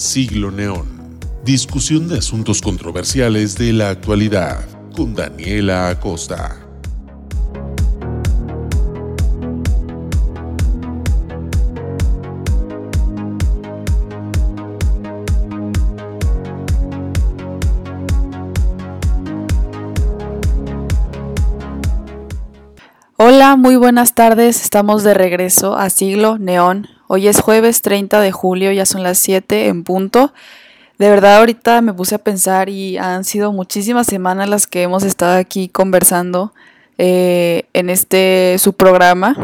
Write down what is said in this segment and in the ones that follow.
Siglo Neón. Discusión de asuntos controversiales de la actualidad con Daniela Acosta. Hola, muy buenas tardes. Estamos de regreso a Siglo Neón. Hoy es jueves 30 de julio, ya son las 7 en punto. De verdad, ahorita me puse a pensar y han sido muchísimas semanas las que hemos estado aquí conversando eh, en este su programa.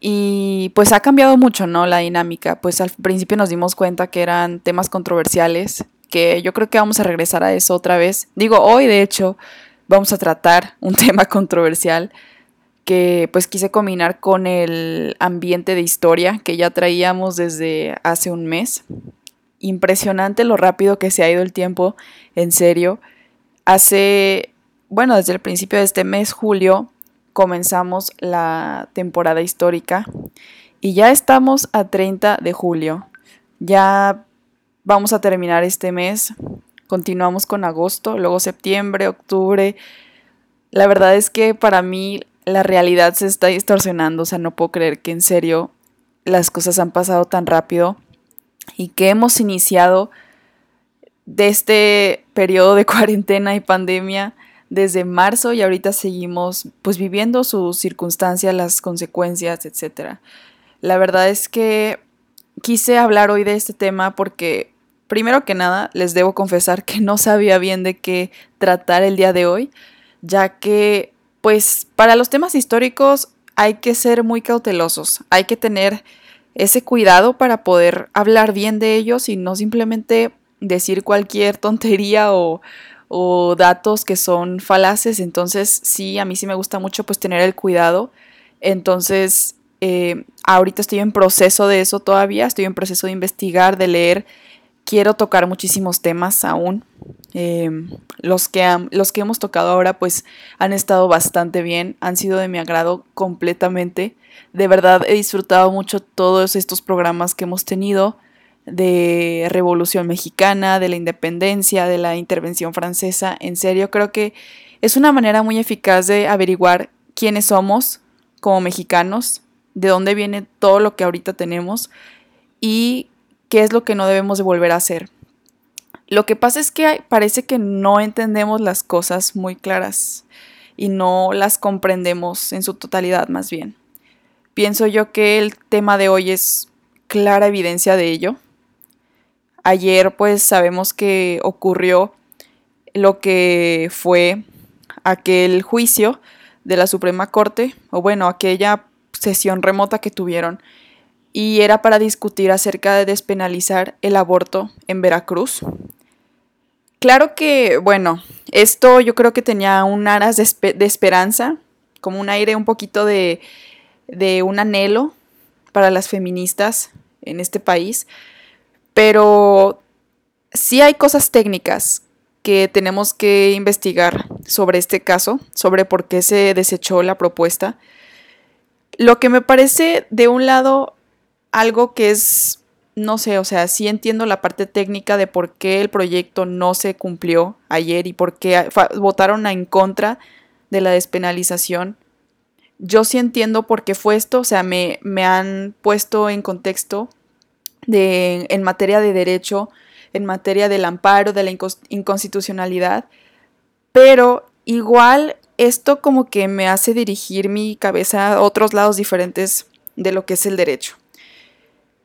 Y pues ha cambiado mucho, ¿no? La dinámica. Pues al principio nos dimos cuenta que eran temas controversiales, que yo creo que vamos a regresar a eso otra vez. Digo, hoy de hecho vamos a tratar un tema controversial que pues quise combinar con el ambiente de historia que ya traíamos desde hace un mes. Impresionante lo rápido que se ha ido el tiempo, en serio. Hace, bueno, desde el principio de este mes, julio, comenzamos la temporada histórica y ya estamos a 30 de julio. Ya vamos a terminar este mes, continuamos con agosto, luego septiembre, octubre. La verdad es que para mí la realidad se está distorsionando, o sea, no puedo creer que en serio las cosas han pasado tan rápido y que hemos iniciado de este periodo de cuarentena y pandemia desde marzo y ahorita seguimos pues viviendo sus circunstancias, las consecuencias, etc. La verdad es que quise hablar hoy de este tema porque primero que nada les debo confesar que no sabía bien de qué tratar el día de hoy, ya que pues para los temas históricos hay que ser muy cautelosos, hay que tener ese cuidado para poder hablar bien de ellos y no simplemente decir cualquier tontería o, datos que son falaces. Entonces, sí, a mí sí me gusta mucho pues tener el cuidado. Entonces, eh, ahorita estoy en proceso de eso todavía, estoy en proceso de investigar, de leer quiero tocar muchísimos temas aún. Em, los, que los que hemos tocado ahora pues han estado bastante bien, han sido de mi agrado completamente. De verdad he disfrutado mucho todos estos programas que hemos tenido de Revolución Mexicana, de la independencia, de la intervención francesa. En serio, creo que es una manera muy eficaz de averiguar quiénes somos como mexicanos, de dónde viene todo lo que ahorita tenemos y qué es lo que no debemos de volver a hacer. Lo que pasa es que parece que no entendemos las cosas muy claras y no las comprendemos en su totalidad más bien. Pienso yo que el tema de hoy es clara evidencia de ello. Ayer pues sabemos que ocurrió lo que fue aquel juicio de la Suprema Corte, o bueno, aquella sesión remota que tuvieron y era para discutir acerca de despenalizar el aborto en Veracruz. Claro que, bueno, esto yo creo que tenía un aras de, esperanza, como un aire un poquito de, de un anhelo para las feministas en este país, pero sí hay cosas técnicas que tenemos que investigar sobre este caso, sobre por qué se desechó la propuesta. Lo que me parece de un lado algo que es, no sé, o sea, sí entiendo la parte técnica de por qué el proyecto no se cumplió ayer y por qué votaron en contra de la despenalización. Yo sí entiendo por qué fue esto, o sea, me, me han puesto en contexto de, en materia de derecho, en materia del amparo, de la inconstitucionalidad, pero igual esto como que me hace dirigir mi cabeza a otros lados diferentes de lo que es el derecho.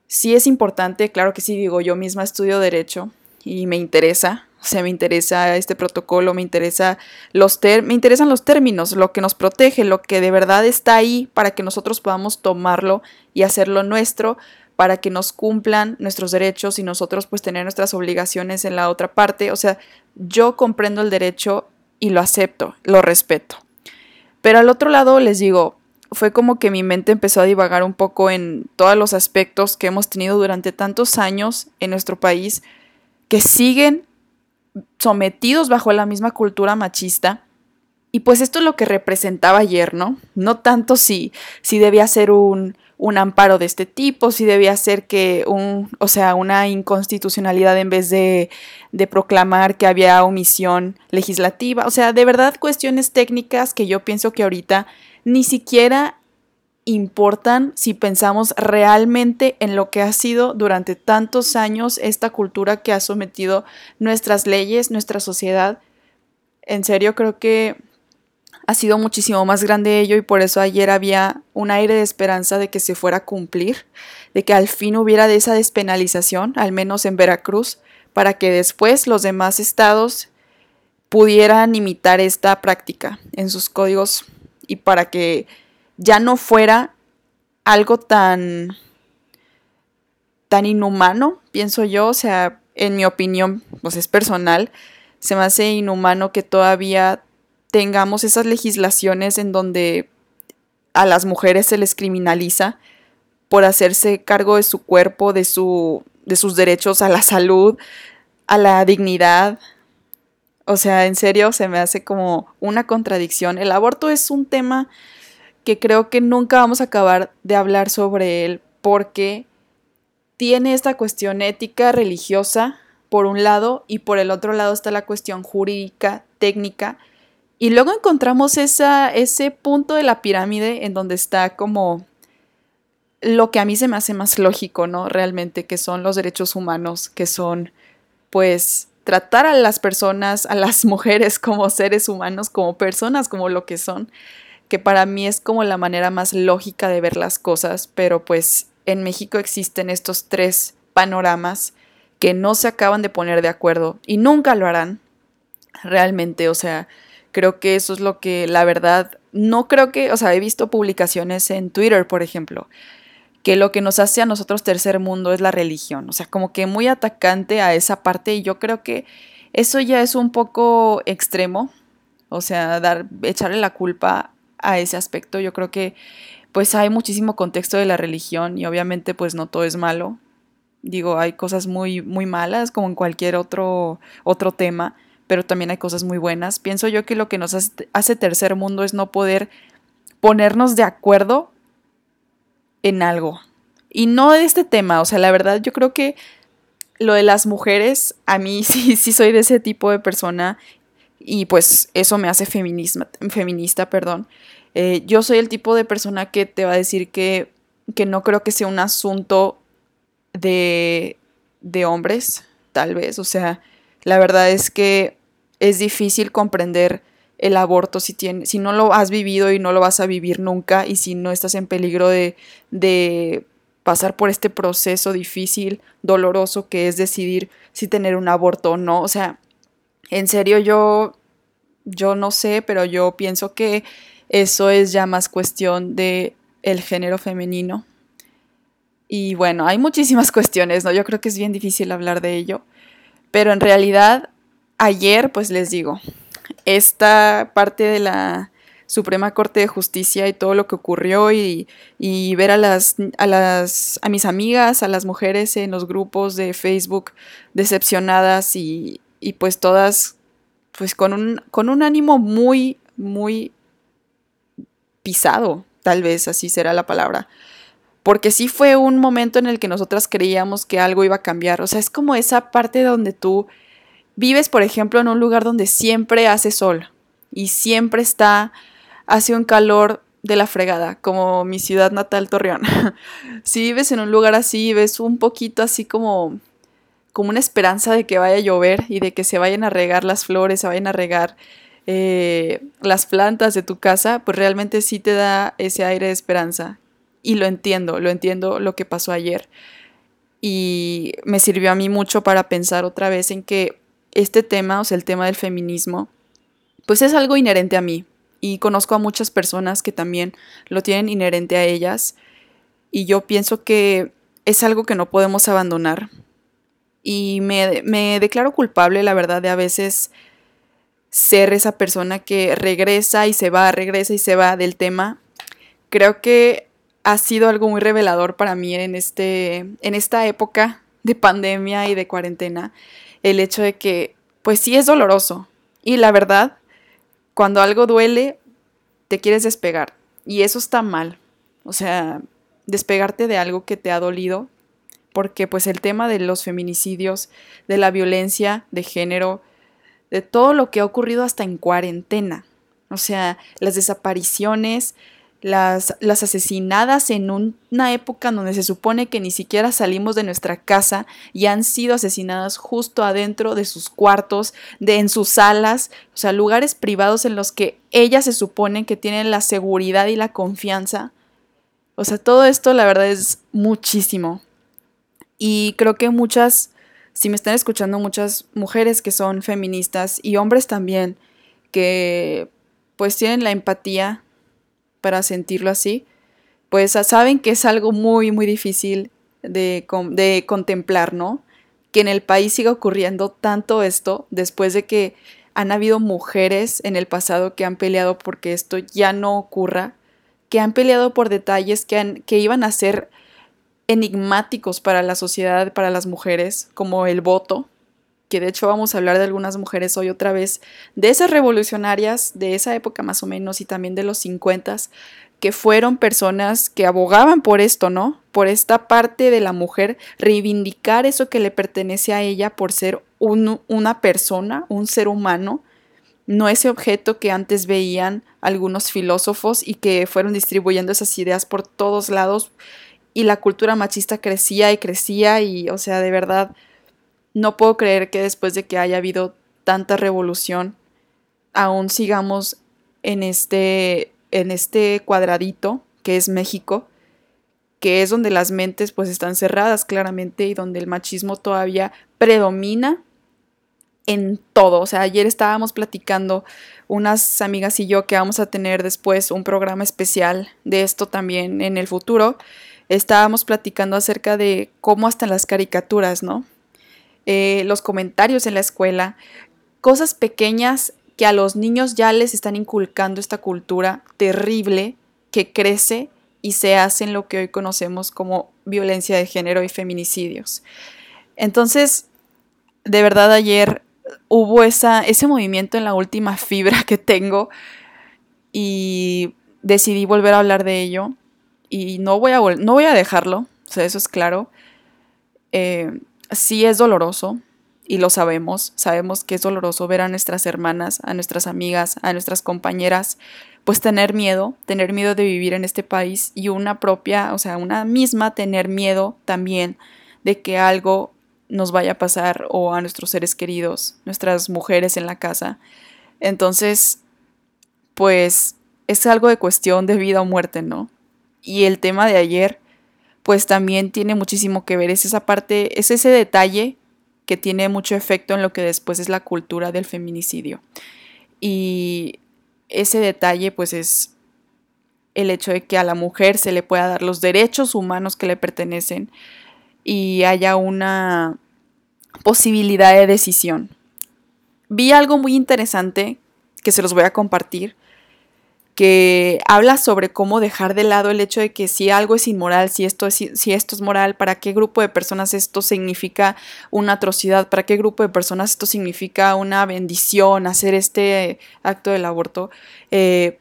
Sí es importante, claro que sí, digo, yo misma estudio derecho y me interesa, o sea, me interesa este protocolo, me, interesa los me interesan los términos, lo que nos protege, lo que de verdad está ahí para que nosotros podamos tomarlo y hacerlo nuestro, para que nos cumplan nuestros derechos y nosotros pues tener nuestras obligaciones en la otra parte. O sea, yo comprendo el derecho y lo acepto, lo respeto. Pero al otro lado les digo, fue como que mi mente empezó a divagar un poco en todos los aspectos que hemos tenido durante tantos años en nuestro país que siguen sometidos bajo la misma cultura machista. Y pues esto es lo que representaba ayer, ¿no? No tanto si, si debía ser un, un amparo de este tipo, si debía ser que un, o sea, una inconstitucionalidad en vez de, de proclamar que había omisión legislativa, o sea, de verdad cuestiones técnicas que yo pienso que ahorita ni siquiera importan si pensamos realmente en lo que ha sido durante tantos años esta cultura que ha sometido nuestras leyes, nuestra sociedad. En serio, creo que ha sido muchísimo más grande ello y por eso ayer había un aire de esperanza de que se fuera a cumplir, de que al fin hubiera de esa despenalización, al menos en Veracruz, para que después los demás estados pudieran imitar esta práctica en sus códigos y para que ya no fuera algo tan tan inhumano, pienso yo, o sea, en mi opinión, pues es personal, se me hace inhumano que todavía tengamos esas legislaciones en donde a las mujeres se les criminaliza por hacerse cargo de su cuerpo, de, su, de sus derechos a la salud, a la dignidad. O sea, en serio, se me hace como una contradicción. El aborto es un tema que creo que nunca vamos a acabar de hablar sobre él porque tiene esta cuestión ética, religiosa, por un lado, y por el otro lado está la cuestión jurídica, técnica, y luego encontramos esa, ese punto de la pirámide en donde está como lo que a mí se me hace más lógico, ¿no? Realmente, que son los derechos humanos, que son, pues, tratar a las personas, a las mujeres como seres humanos, como personas, como lo que son, que para mí es como la manera más lógica de ver las cosas, pero pues en México existen estos tres panoramas que no se acaban de poner de acuerdo y nunca lo harán, realmente, o sea, Creo que eso es lo que, la verdad, no creo que, o sea, he visto publicaciones en Twitter, por ejemplo, que lo que nos hace a nosotros tercer mundo es la religión, o sea, como que muy atacante a esa parte y yo creo que eso ya es un poco extremo, o sea, dar, echarle la culpa a ese aspecto, yo creo que pues hay muchísimo contexto de la religión y obviamente pues no todo es malo. Digo, hay cosas muy muy malas como en cualquier otro otro tema, pero también hay cosas muy buenas. Pienso yo que lo que nos hace, tercer mundo es no poder ponernos de acuerdo en algo. Y no de este tema, o sea, la verdad yo creo que lo de las mujeres, a mí sí, sí soy de ese tipo de persona y pues eso me hace feminista, feminista perdón. Eh, yo soy el tipo de persona que te va a decir que, que no creo que sea un asunto de, de hombres, tal vez, o sea, la verdad es que es difícil comprender el aborto si, tiene, si no lo has vivido y no lo vas a vivir nunca y si no estás en peligro de, de pasar por este proceso difícil, doloroso que es decidir si tener un aborto o no. O sea, en serio yo, yo no sé, pero yo pienso que eso es ya más cuestión de el género femenino. Y bueno, hay muchísimas cuestiones, ¿no? Yo creo que es bien difícil hablar de ello. Pero en realidad, ayer, pues les digo, esta parte de la Suprema Corte de Justicia y todo lo que ocurrió y, ver a las, a las a mis amigas, a las mujeres en los grupos de Facebook decepcionadas y, y pues todas pues con un, con un ánimo muy, muy pisado, tal vez así será la palabra porque sí fue un momento en el que nosotras creíamos que algo iba a cambiar. O sea, es como esa parte donde tú vives, por ejemplo, en un lugar donde siempre hace sol y siempre está, hace un calor de la fregada, como mi ciudad natal, Torreón. si vives en un lugar así, ves un poquito así como, como una esperanza de que vaya a llover y de que se vayan a regar las flores, se vayan a regar eh, las plantas de tu casa, pues realmente sí te da ese aire de esperanza y lo entiendo, lo entiendo lo que pasó ayer. Y me sirvió a mí mucho para pensar otra vez en que este tema, o sea, el tema del feminismo, pues es algo inherente a mí. Y conozco a muchas personas que también lo tienen inherente a ellas. Y yo pienso que es algo que no podemos abandonar. Y me, me declaro culpable, la verdad, de a veces ser esa persona que regresa y se va, regresa y se va del tema. Creo que ha sido algo muy revelador para mí en, este, en esta época de pandemia y de cuarentena, el hecho de que, pues sí es doloroso. Y la verdad, cuando algo duele, te quieres despegar. Y eso está mal. O sea, despegarte de algo que te ha dolido, porque pues el tema de los feminicidios, de la violencia de género, de todo lo que ha ocurrido hasta en cuarentena, o sea, las desapariciones, las, las asesinadas en una época donde se supone que ni siquiera salimos de nuestra casa y han sido asesinadas justo adentro de sus cuartos, de en sus salas, o sea, lugares privados en los que ellas se suponen que tienen la seguridad y la confianza. O sea, todo esto la verdad es muchísimo. Y creo que muchas, si me están escuchando muchas mujeres que son feministas y hombres también, que pues tienen la empatía para sentirlo así, pues saben que es algo muy, muy difícil de, de contemplar, ¿no? Que en el país siga ocurriendo tanto esto después de que han habido mujeres en el pasado que han peleado porque esto ya no ocurra, que han peleado por detalles que, que iban a ser enigmáticos para la sociedad, para las mujeres, como el voto, que de hecho vamos a hablar de algunas mujeres hoy otra vez, de esas revolucionarias de esa época más o menos y también de los 50, que fueron personas que abogaban por esto, ¿no? Por esta parte de la mujer, reivindicar eso que le pertenece a ella por ser una persona, un ser humano, no ese objeto que antes veían algunos filósofos y que fueron distribuyendo esas ideas por todos lados y la cultura machista crecía y crecía y, o sea, de verdad no puedo creer que después de que haya habido tanta revolución, aún sigamos en este, en este cuadradito que es México, que es donde las mentes pues están cerradas claramente y donde el machismo todavía predomina en todo. O sea, ayer estábamos platicando unas amigas y yo que vamos a tener después un programa especial de esto también en el futuro. Estábamos platicando acerca de cómo hasta las caricaturas, ¿no? Eh, los comentarios en la escuela, cosas pequeñas que a los niños ya les están inculcando esta cultura terrible que crece y se hace en lo que hoy conocemos como violencia de género y feminicidios. Entonces, de verdad ayer hubo esa, ese movimiento en la última fibra que tengo y decidí volver a hablar de ello y no voy a, no voy a dejarlo, o sea, eso es claro. Eh, sí es doloroso y lo sabemos, sabemos que es doloroso ver a nuestras hermanas, a nuestras amigas, a nuestras compañeras, pues tener miedo, tener miedo de vivir en este país y una propia, o sea, una misma tener miedo también de que algo nos vaya a pasar o a nuestros seres queridos, nuestras mujeres en la casa. Entonces, pues es algo de cuestión de vida o muerte, ¿no? Y el tema de ayer pues también tiene muchísimo que ver. Es esa parte, es ese detalle que tiene mucho efecto en lo que después es la cultura del feminicidio. Y ese detalle pues es el hecho de que a la mujer se le pueda dar los derechos humanos que le pertenecen y haya una posibilidad de decisión. Vi algo muy interesante que se los voy a compartir que habla sobre cómo dejar de lado el hecho de que si algo es inmoral, si esto es, si esto es moral, para qué grupo de personas esto significa una atrocidad, para qué grupo de personas esto significa una bendición, hacer este acto del aborto. Eh,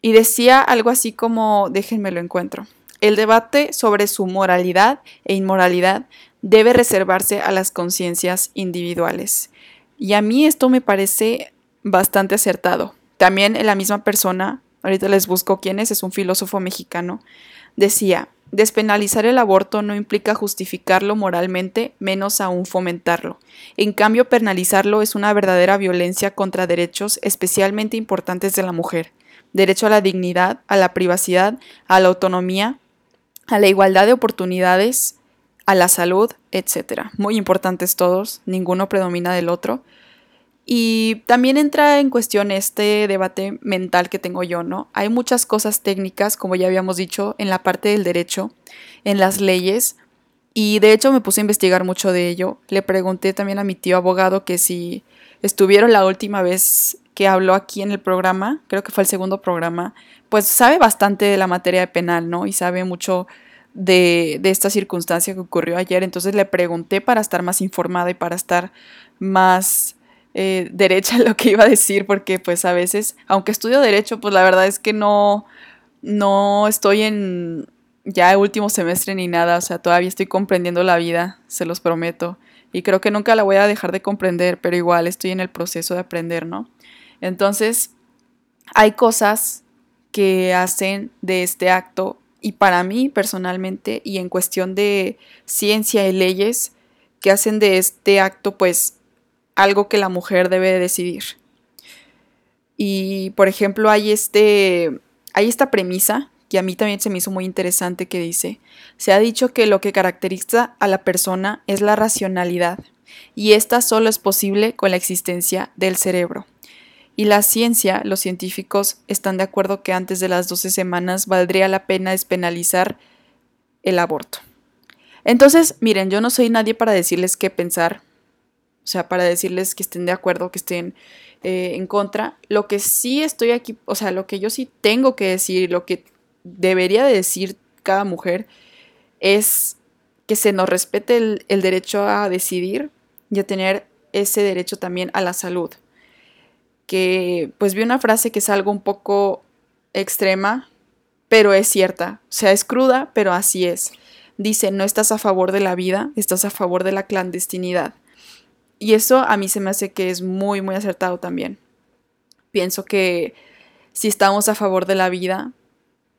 y decía algo así como, déjenme lo encuentro, el debate sobre su moralidad e inmoralidad debe reservarse a las conciencias individuales. Y a mí esto me parece bastante acertado también la misma persona, ahorita les busco quién es, es un filósofo mexicano, decía, despenalizar el aborto no implica justificarlo moralmente, menos aún fomentarlo. En cambio, penalizarlo es una verdadera violencia contra derechos especialmente importantes de la mujer. Derecho a la dignidad, a la privacidad, a la autonomía, a la igualdad de oportunidades, a la salud, etc. Muy importantes todos, ninguno predomina del otro. Y también entra en cuestión este debate mental que tengo yo, ¿no? Hay muchas cosas técnicas, como ya habíamos dicho, en la parte del derecho, en las leyes, y de hecho me puse a investigar mucho de ello. Le pregunté también a mi tío abogado que si estuvieron la última vez que habló aquí en el programa, creo que fue el segundo programa, pues sabe bastante de la materia penal, ¿no? Y sabe mucho de, de esta circunstancia que ocurrió ayer. Entonces le pregunté para estar más informada y para estar más eh, derecha lo que iba a decir, porque pues a veces, aunque estudio derecho, pues la verdad es que no, no estoy en, ya último semestre ni nada, o sea, todavía estoy comprendiendo la vida, se los prometo. Y creo que nunca la voy a dejar de comprender, pero igual estoy en el proceso de aprender, ¿no? Entonces, hay cosas que hacen de este acto y para mí personalmente y en cuestión de ciencia y leyes que hacen de este acto pues algo que la mujer debe decidir. Y por ejemplo hay este hay esta premisa que a mí también se me hizo muy interesante que dice, se ha dicho que lo que caracteriza a la persona es la racionalidad y esta solo es posible con la existencia del cerebro. Y la ciencia, los científicos, están de acuerdo que antes de las 12 semanas valdría la pena despenalizar el aborto. Entonces, miren, yo no soy nadie para decirles qué pensar, o sea, para decirles que estén de acuerdo, que estén eh, en contra. Lo que sí estoy aquí, o sea, lo que yo sí tengo que decir, lo que debería de decir cada mujer, es que se nos respete el, el derecho a decidir y a tener ese derecho también a la salud que pues vi una frase que es algo un poco extrema, pero es cierta. O sea, es cruda, pero así es. Dice, no estás a favor de la vida, estás a favor de la clandestinidad. Y eso a mí se me hace que es muy, muy acertado también. Pienso que si estamos a favor de la vida,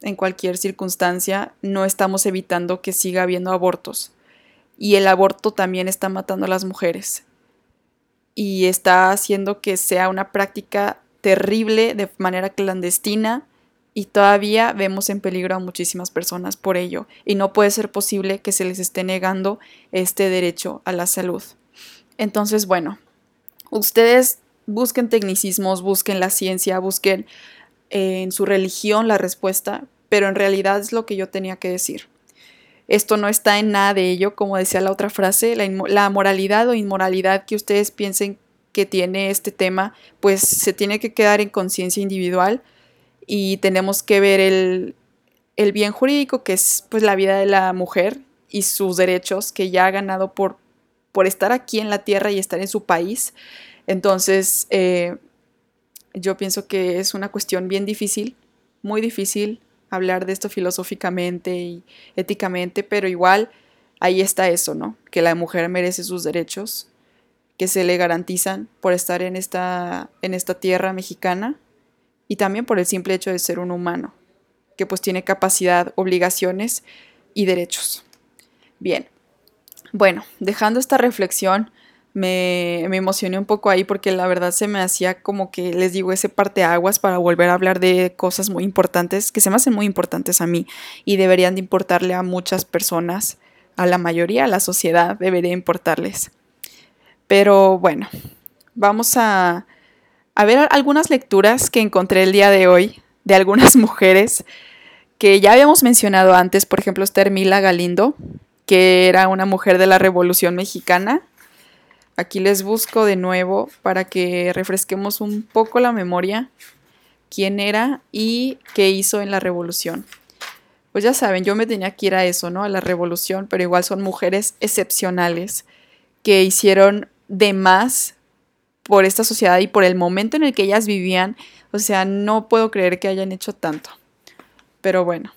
en cualquier circunstancia, no estamos evitando que siga habiendo abortos. Y el aborto también está matando a las mujeres y está haciendo que sea una práctica terrible de manera clandestina y todavía vemos en peligro a muchísimas personas por ello y no puede ser posible que se les esté negando este derecho a la salud. Entonces, bueno, ustedes busquen tecnicismos, busquen la ciencia, busquen en su religión la respuesta, pero en realidad es lo que yo tenía que decir. Esto no está en nada de ello, como decía la otra frase, la, moralidad o inmoralidad que ustedes piensen que tiene este tema, pues se tiene que quedar en conciencia individual y tenemos que ver el, el, bien jurídico, que es pues la vida de la mujer y sus derechos que ya ha ganado por, por estar aquí en la tierra y estar en su país. Entonces, eh, yo pienso que es una cuestión bien difícil, muy difícil, hablar de esto filosóficamente y éticamente, pero igual ahí está eso, ¿no? Que la mujer merece sus derechos, que se le garantizan por estar en esta, en esta tierra mexicana y también por el simple hecho de ser un humano, que pues tiene capacidad, obligaciones y derechos. Bien, bueno, dejando esta reflexión, me, me, emocioné un poco ahí porque la verdad se me hacía como que les digo ese parteaguas para volver a hablar de cosas muy importantes que se me hacen muy importantes a mí y deberían de importarle a muchas personas, a la mayoría, a la sociedad debería importarles. Pero bueno, vamos a, a ver algunas lecturas que encontré el día de hoy de algunas mujeres que ya habíamos mencionado antes, por ejemplo, Esther Mila Galindo, que era una mujer de la Revolución Mexicana Aquí les busco de nuevo para que refresquemos un poco la memoria quién era y qué hizo en la revolución. Pues ya saben, yo me tenía que ir a eso, ¿no? A la revolución, pero igual son mujeres excepcionales que hicieron de más por esta sociedad y por el momento en el que ellas vivían. O sea, no puedo creer que hayan hecho tanto. Pero bueno.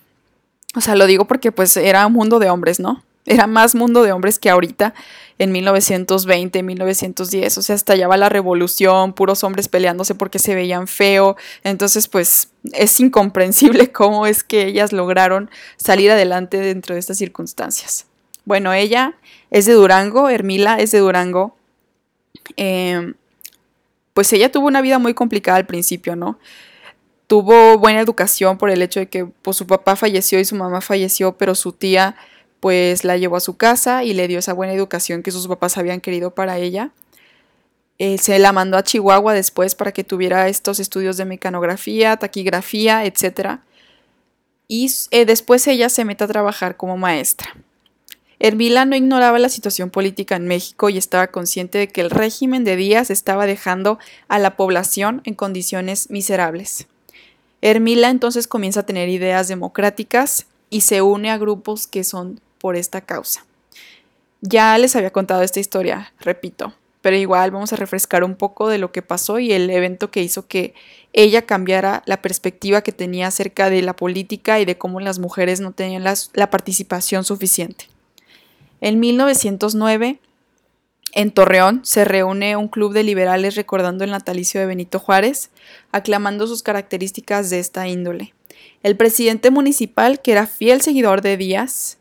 O sea, lo digo porque pues era un mundo de hombres, ¿no? Era más mundo de hombres que ahorita en 1920, 1910, o sea, estallaba la revolución, puros hombres peleándose porque se veían feo, entonces pues es incomprensible cómo es que ellas lograron salir adelante dentro de estas circunstancias. Bueno, ella es de Durango, Hermila es de Durango, em, pues ella tuvo una vida muy complicada al principio, ¿no? Tuvo buena educación por el hecho de que pues, su papá falleció y su mamá falleció, pero su tía pues la llevó a su casa y le dio esa buena educación que sus papás habían querido para ella. Eh, se la mandó a Chihuahua después para que tuviera estos estudios de mecanografía, taquigrafía, etc. Y eh, después ella se mete a trabajar como maestra. Hermila no ignoraba la situación política en México y estaba consciente de que el régimen de Díaz estaba dejando a la población en condiciones miserables. Hermila entonces comienza a tener ideas democráticas y se une a grupos que son por esta causa. Ya les había contado esta historia, repito, pero igual vamos a refrescar un poco de lo que pasó y el evento que hizo que ella cambiara la perspectiva que tenía acerca de la política y de cómo las mujeres no tenían la participación suficiente. En 1909, en Torreón, se reúne un club de liberales recordando el natalicio de Benito Juárez, aclamando sus características de esta índole. El presidente municipal, que era fiel seguidor de Díaz,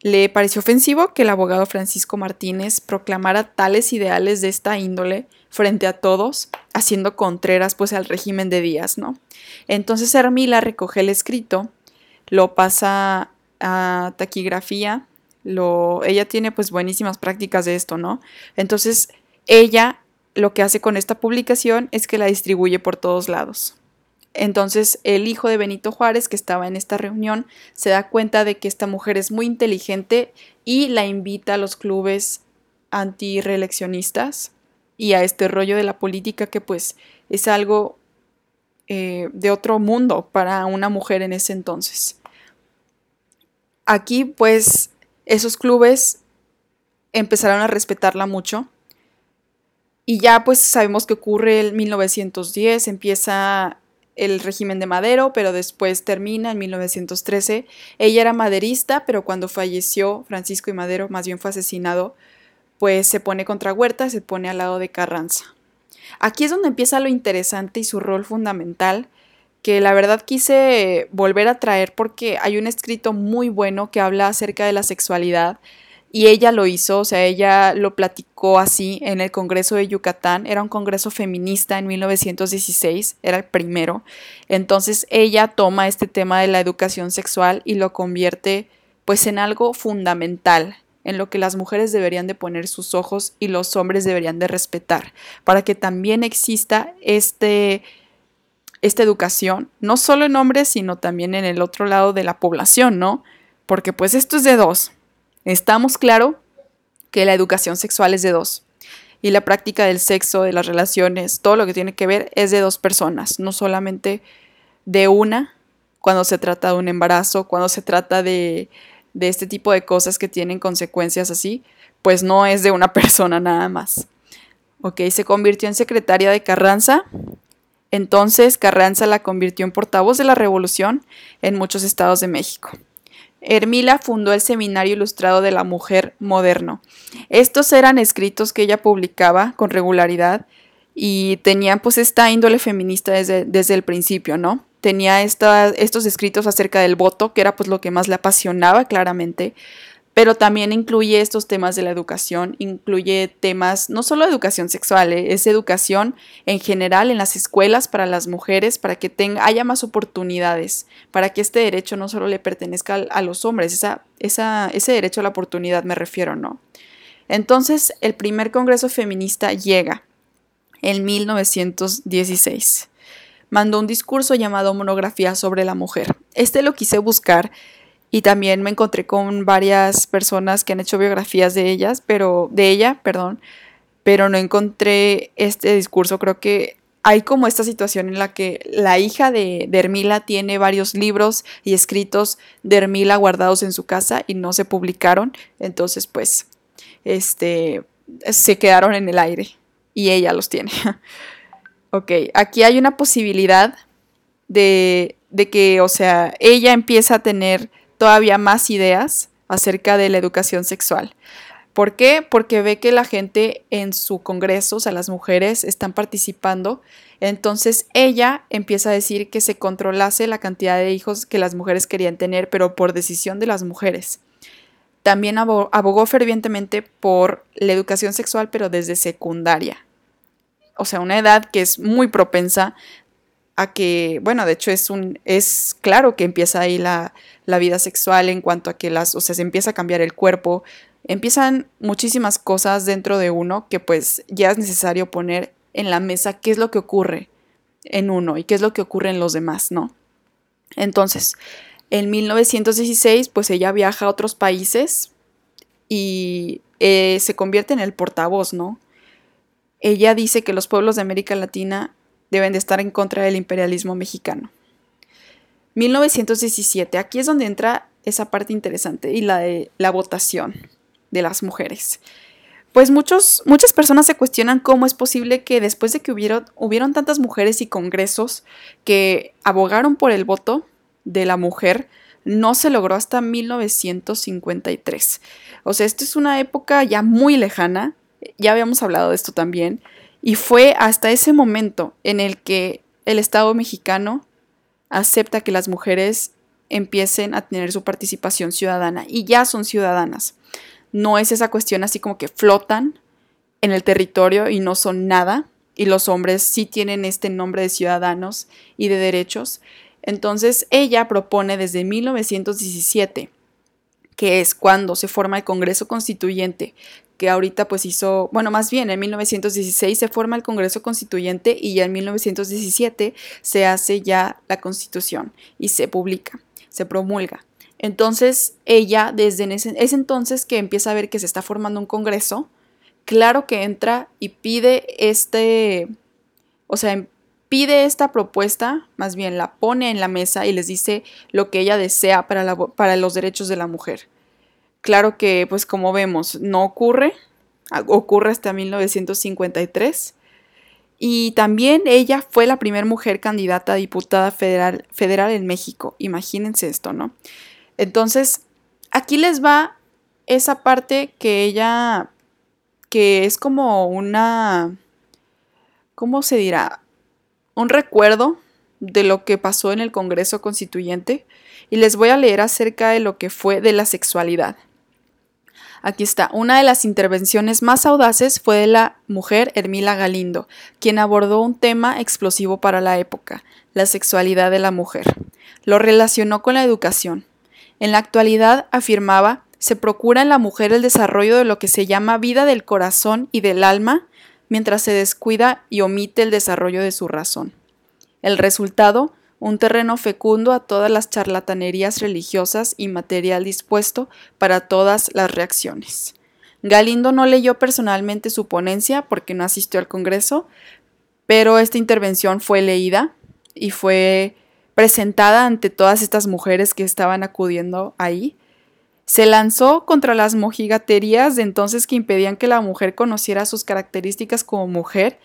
le pareció ofensivo que el abogado Francisco Martínez proclamara tales ideales de esta índole frente a todos, haciendo contreras pues al régimen de Díaz, ¿no? Entonces Hermila recoge el escrito, lo pasa a taquigrafía, lo, ella tiene pues buenísimas prácticas de esto, ¿no? Entonces ella lo que hace con esta publicación es que la distribuye por todos lados. Entonces el hijo de Benito Juárez, que estaba en esta reunión, se da cuenta de que esta mujer es muy inteligente y la invita a los clubes antireeleccionistas y a este rollo de la política que pues es algo eh, de otro mundo para una mujer en ese entonces. Aquí pues esos clubes empezaron a respetarla mucho y ya pues sabemos que ocurre el 1910, empieza el régimen de Madero, pero después termina en 1913. Ella era maderista, pero cuando falleció Francisco y Madero, más bien fue asesinado, pues se pone contra Huerta, se pone al lado de Carranza. Aquí es donde empieza lo interesante y su rol fundamental, que la verdad quise volver a traer porque hay un escrito muy bueno que habla acerca de la sexualidad y ella lo hizo, o sea, ella lo platicó así en el Congreso de Yucatán, era un congreso feminista en 1916, era el primero. Entonces ella toma este tema de la educación sexual y lo convierte pues en algo fundamental, en lo que las mujeres deberían de poner sus ojos y los hombres deberían de respetar, para que también exista este esta educación, no solo en hombres, sino también en el otro lado de la población, ¿no? Porque pues esto es de dos, Estamos claro que la educación sexual es de dos y la práctica del sexo, de las relaciones, todo lo que tiene que ver es de dos personas, no solamente de una cuando se trata de un embarazo, cuando se trata de, de este tipo de cosas que tienen consecuencias así, pues no es de una persona nada más. Ok, se convirtió en secretaria de Carranza. Entonces Carranza la convirtió en portavoz de la revolución en muchos estados de México. Hermila fundó el Seminario Ilustrado de la Mujer Moderno. Estos eran escritos que ella publicaba con regularidad y tenían pues esta índole feminista desde, desde el principio, ¿no? Tenía estos escritos acerca del voto, que era pues lo que más le apasionaba claramente, pero también incluye estos temas de la educación, incluye temas no solo educación sexual, ¿eh? es educación en general en las escuelas para las mujeres, para que tenga, haya más oportunidades, para que este derecho no solo le pertenezca a, los hombres, esa, ese derecho a la oportunidad me refiero, ¿no? Entonces, el primer Congreso Feminista llega en 1916. Mandó un discurso llamado Monografía sobre la Mujer. Este lo quise buscar y también me encontré con varias personas que han hecho biografías de ellas, pero de ella, perdón, pero no encontré este discurso. Creo que hay como esta situación en la que la hija de, Hermila tiene varios libros y escritos de Hermila guardados en su casa y no se publicaron, entonces pues este se quedaron en el aire y ella los tiene. ok, aquí hay una posibilidad de, de que, o sea, ella empieza a tener todavía más ideas acerca de la educación sexual. ¿Por qué? Porque ve que la gente en su congreso, o sea, las mujeres están participando. Entonces ella empieza a decir que se controlase la cantidad de hijos que las mujeres querían tener, pero por decisión de las mujeres. También abogó fervientemente por la educación sexual, pero desde secundaria. O sea, una edad que es muy propensa a que, bueno, de hecho es un, es claro que empieza ahí la, la vida sexual en cuanto a que las, o sea, se empieza a cambiar el cuerpo, empiezan muchísimas cosas dentro de uno que pues ya es necesario poner en la mesa qué es lo que ocurre en uno y qué es lo que ocurre en los demás, ¿no? Entonces, en 1916, pues ella viaja a otros países y eh, se convierte en el portavoz, ¿no? Ella dice que los pueblos de América Latina deben de estar en contra del imperialismo mexicano. 1917, aquí es donde entra esa parte interesante y la de la votación de las mujeres. pues muchos, muchas personas se cuestionan cómo es posible que después de que hubieron, hubieron tantas mujeres y congresos que abogaron por el voto de la mujer, no se logró hasta 1953. O sea, esto es una época ya muy lejana, ya habíamos hablado de esto también, y fue hasta ese momento en el que el Estado mexicano acepta que las mujeres empiecen a tener su participación ciudadana y ya son ciudadanas. No es esa cuestión así como que flotan en el territorio y no son nada, y los hombres sí tienen este nombre de ciudadanos y de derechos. Entonces ella propone desde 1917, que es cuando se forma el Congreso Constituyente, que ahorita pues hizo, bueno, más bien en 1916 se forma el Congreso Constituyente y ya en 1917 se hace ya la Constitución y se publica, se promulga. Entonces ella, desde ese, entonces que empieza a ver que se está formando un Congreso, claro que entra y pide este, o sea, pide esta propuesta, más bien la pone en la mesa y les dice lo que ella desea para, para los derechos de la mujer. Claro que, pues como vemos, no ocurre, ocurre hasta 1953. Y también ella fue la primera mujer candidata a diputada federal, federal en México. Imagínense esto, ¿no? Entonces, aquí les va esa parte que ella, que es como una, ¿cómo se dirá? Un recuerdo de lo que pasó en el Congreso Constituyente y les voy a leer acerca de lo que fue de la sexualidad. Aquí está. Una de las intervenciones más audaces fue de la mujer Hermila Galindo, quien abordó un tema explosivo para la época, la sexualidad de la mujer. Lo relacionó con la educación. En la actualidad, afirmaba, se procura en la mujer el desarrollo de lo que se llama vida del corazón y del alma, mientras se descuida y omite el desarrollo de su razón. El resultado, un terreno fecundo a todas las charlatanerías religiosas y material dispuesto para todas las reacciones. Galindo no leyó personalmente su ponencia porque no asistió al Congreso, pero esta intervención fue leída y fue presentada ante todas estas mujeres que estaban acudiendo ahí. Se lanzó contra las mojigaterías de entonces que impedían que la mujer conociera sus características como mujer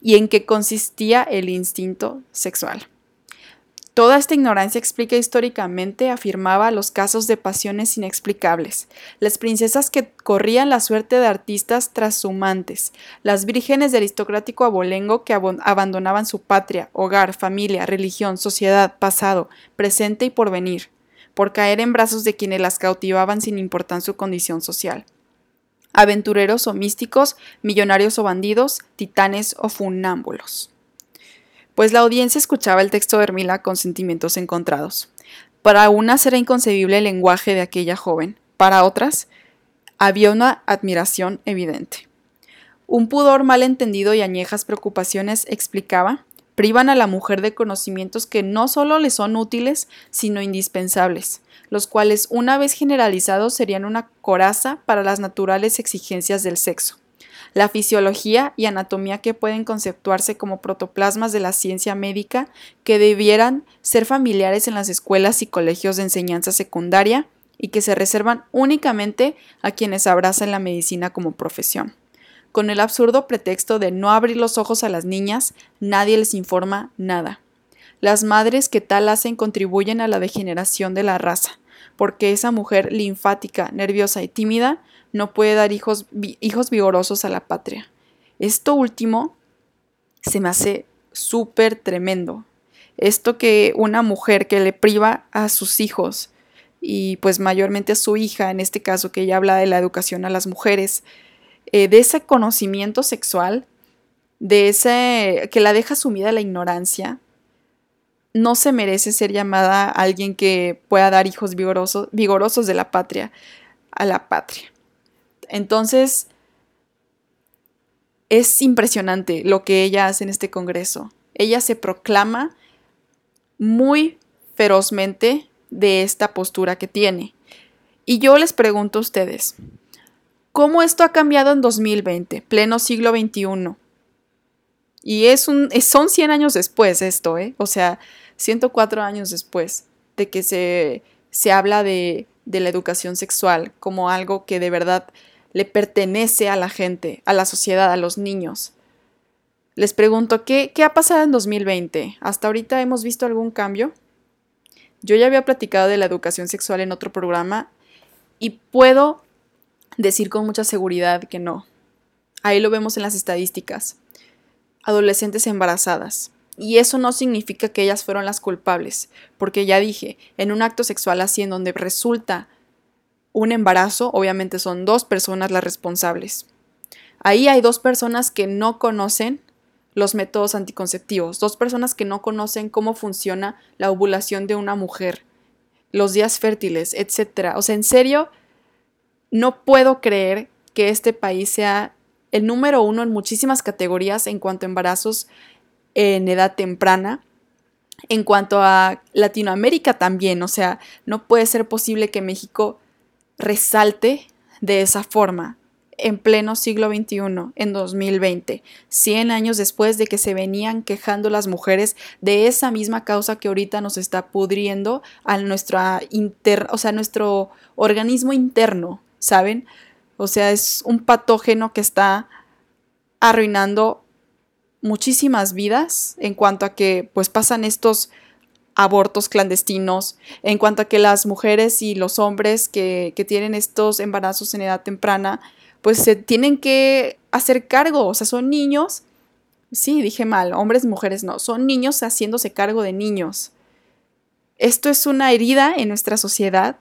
y en qué consistía el instinto sexual. Toda esta ignorancia explica históricamente, afirmaba, los casos de pasiones inexplicables, las princesas que corrían la suerte de artistas trashumantes, las vírgenes de aristocrático abolengo que abandonaban su patria, hogar, familia, religión, sociedad, pasado, presente y porvenir, por caer en brazos de quienes las cautivaban sin importar su condición social. Aventureros o místicos, millonarios o bandidos, titanes o funámbulos pues la audiencia escuchaba el texto de Hermila con sentimientos encontrados. Para unas era inconcebible el lenguaje de aquella joven, para otras había una admiración evidente. Un pudor mal entendido y añejas preocupaciones explicaba, privan a la mujer de conocimientos que no solo le son útiles, sino indispensables, los cuales una vez generalizados serían una coraza para las naturales exigencias del sexo la fisiología y anatomía que pueden conceptuarse como protoplasmas de la ciencia médica que debieran ser familiares en las escuelas y colegios de enseñanza secundaria y que se reservan únicamente a quienes abrazan la medicina como profesión. Con el absurdo pretexto de no abrir los ojos a las niñas, nadie les informa nada. Las madres que tal hacen contribuyen a la degeneración de la raza, porque esa mujer linfática, nerviosa y tímida no puede dar hijos, hijos vigorosos a la patria. Esto último se me hace súper tremendo. Esto que una mujer que le priva a sus hijos y pues mayormente a su hija, en este caso que ella habla de la educación a las mujeres, eh, de ese conocimiento sexual, de ese que la deja sumida a la ignorancia, no se merece ser llamada alguien que pueda dar hijos vigorosos, vigorosos de la patria a la patria. Entonces, es impresionante lo que ella hace en este Congreso. Ella se proclama muy ferozmente de esta postura que tiene. Y yo les pregunto a ustedes, ¿cómo esto ha cambiado en 2020, pleno siglo XXI? Y es un, son 100 años después esto, ¿eh? O sea, 104 años después de que se, se habla de, de la educación sexual como algo que de verdad le pertenece a la gente, a la sociedad, a los niños. Les pregunto, ¿qué, qué ha pasado en 2020? ¿Hasta ahorita hemos visto algún cambio? Yo ya había platicado de la educación sexual en otro programa y puedo decir con mucha seguridad que no. Ahí lo vemos en las estadísticas. Adolescentes embarazadas. Y eso no significa que ellas fueron las culpables, porque ya dije, en un acto sexual así en donde resulta un embarazo, obviamente son dos personas las responsables. Ahí hay dos personas que no conocen los métodos anticonceptivos, dos personas que no conocen cómo funciona la ovulación de una mujer, los días fértiles, etc. O sea, en serio, no puedo creer que este país sea el número uno en muchísimas categorías en cuanto a embarazos en edad temprana. En cuanto a Latinoamérica también, o sea, no puede ser posible que México resalte de esa forma en pleno siglo XXI, en 2020, 100 años después de que se venían quejando las mujeres de esa misma causa que ahorita nos está pudriendo a nuestra inter, o sea, nuestro organismo interno, ¿saben? O sea, es un patógeno que está arruinando muchísimas vidas en cuanto a que pues pasan estos abortos clandestinos, en cuanto a que las mujeres y los hombres que, que tienen estos embarazos en edad temprana pues se tienen que hacer cargo, o sea, son niños, sí, dije mal, hombres y mujeres no, son niños haciéndose cargo de niños. Esto es una herida en nuestra sociedad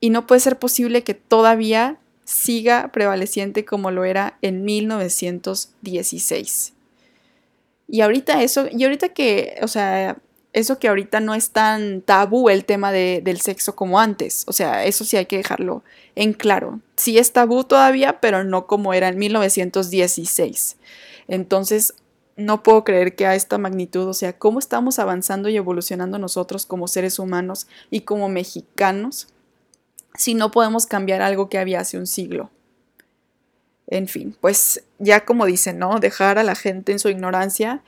y no puede ser posible que todavía siga prevaleciente como lo era en 1916. Y ahorita eso, y ahorita que, o sea, eso que ahorita no es tan tabú el tema del sexo como antes. O sea, eso sí hay que dejarlo en claro. Sí es tabú todavía, pero no como era en 1916. Entonces, no puedo creer que a esta magnitud, o sea, cómo estamos avanzando y evolucionando nosotros como seres humanos y como mexicanos si no podemos cambiar algo que había hace un siglo. En fin, pues ya como dicen, ¿no? Dejar a la gente en su ignorancia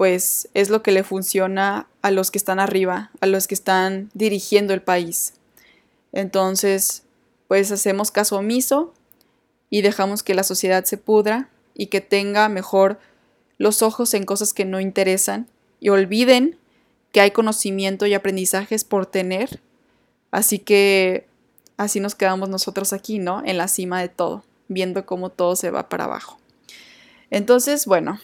pues es lo que le funciona a los que están arriba, a los que están dirigiendo el país. Entonces, pues hacemos caso omiso y dejamos que la sociedad se pudra y que tenga mejor los ojos en cosas que no interesan y olviden que hay conocimiento y aprendizajes por tener. Así que así nos quedamos nosotros aquí, ¿no? En la cima de todo, viendo cómo todo se va para abajo. Entonces, bueno,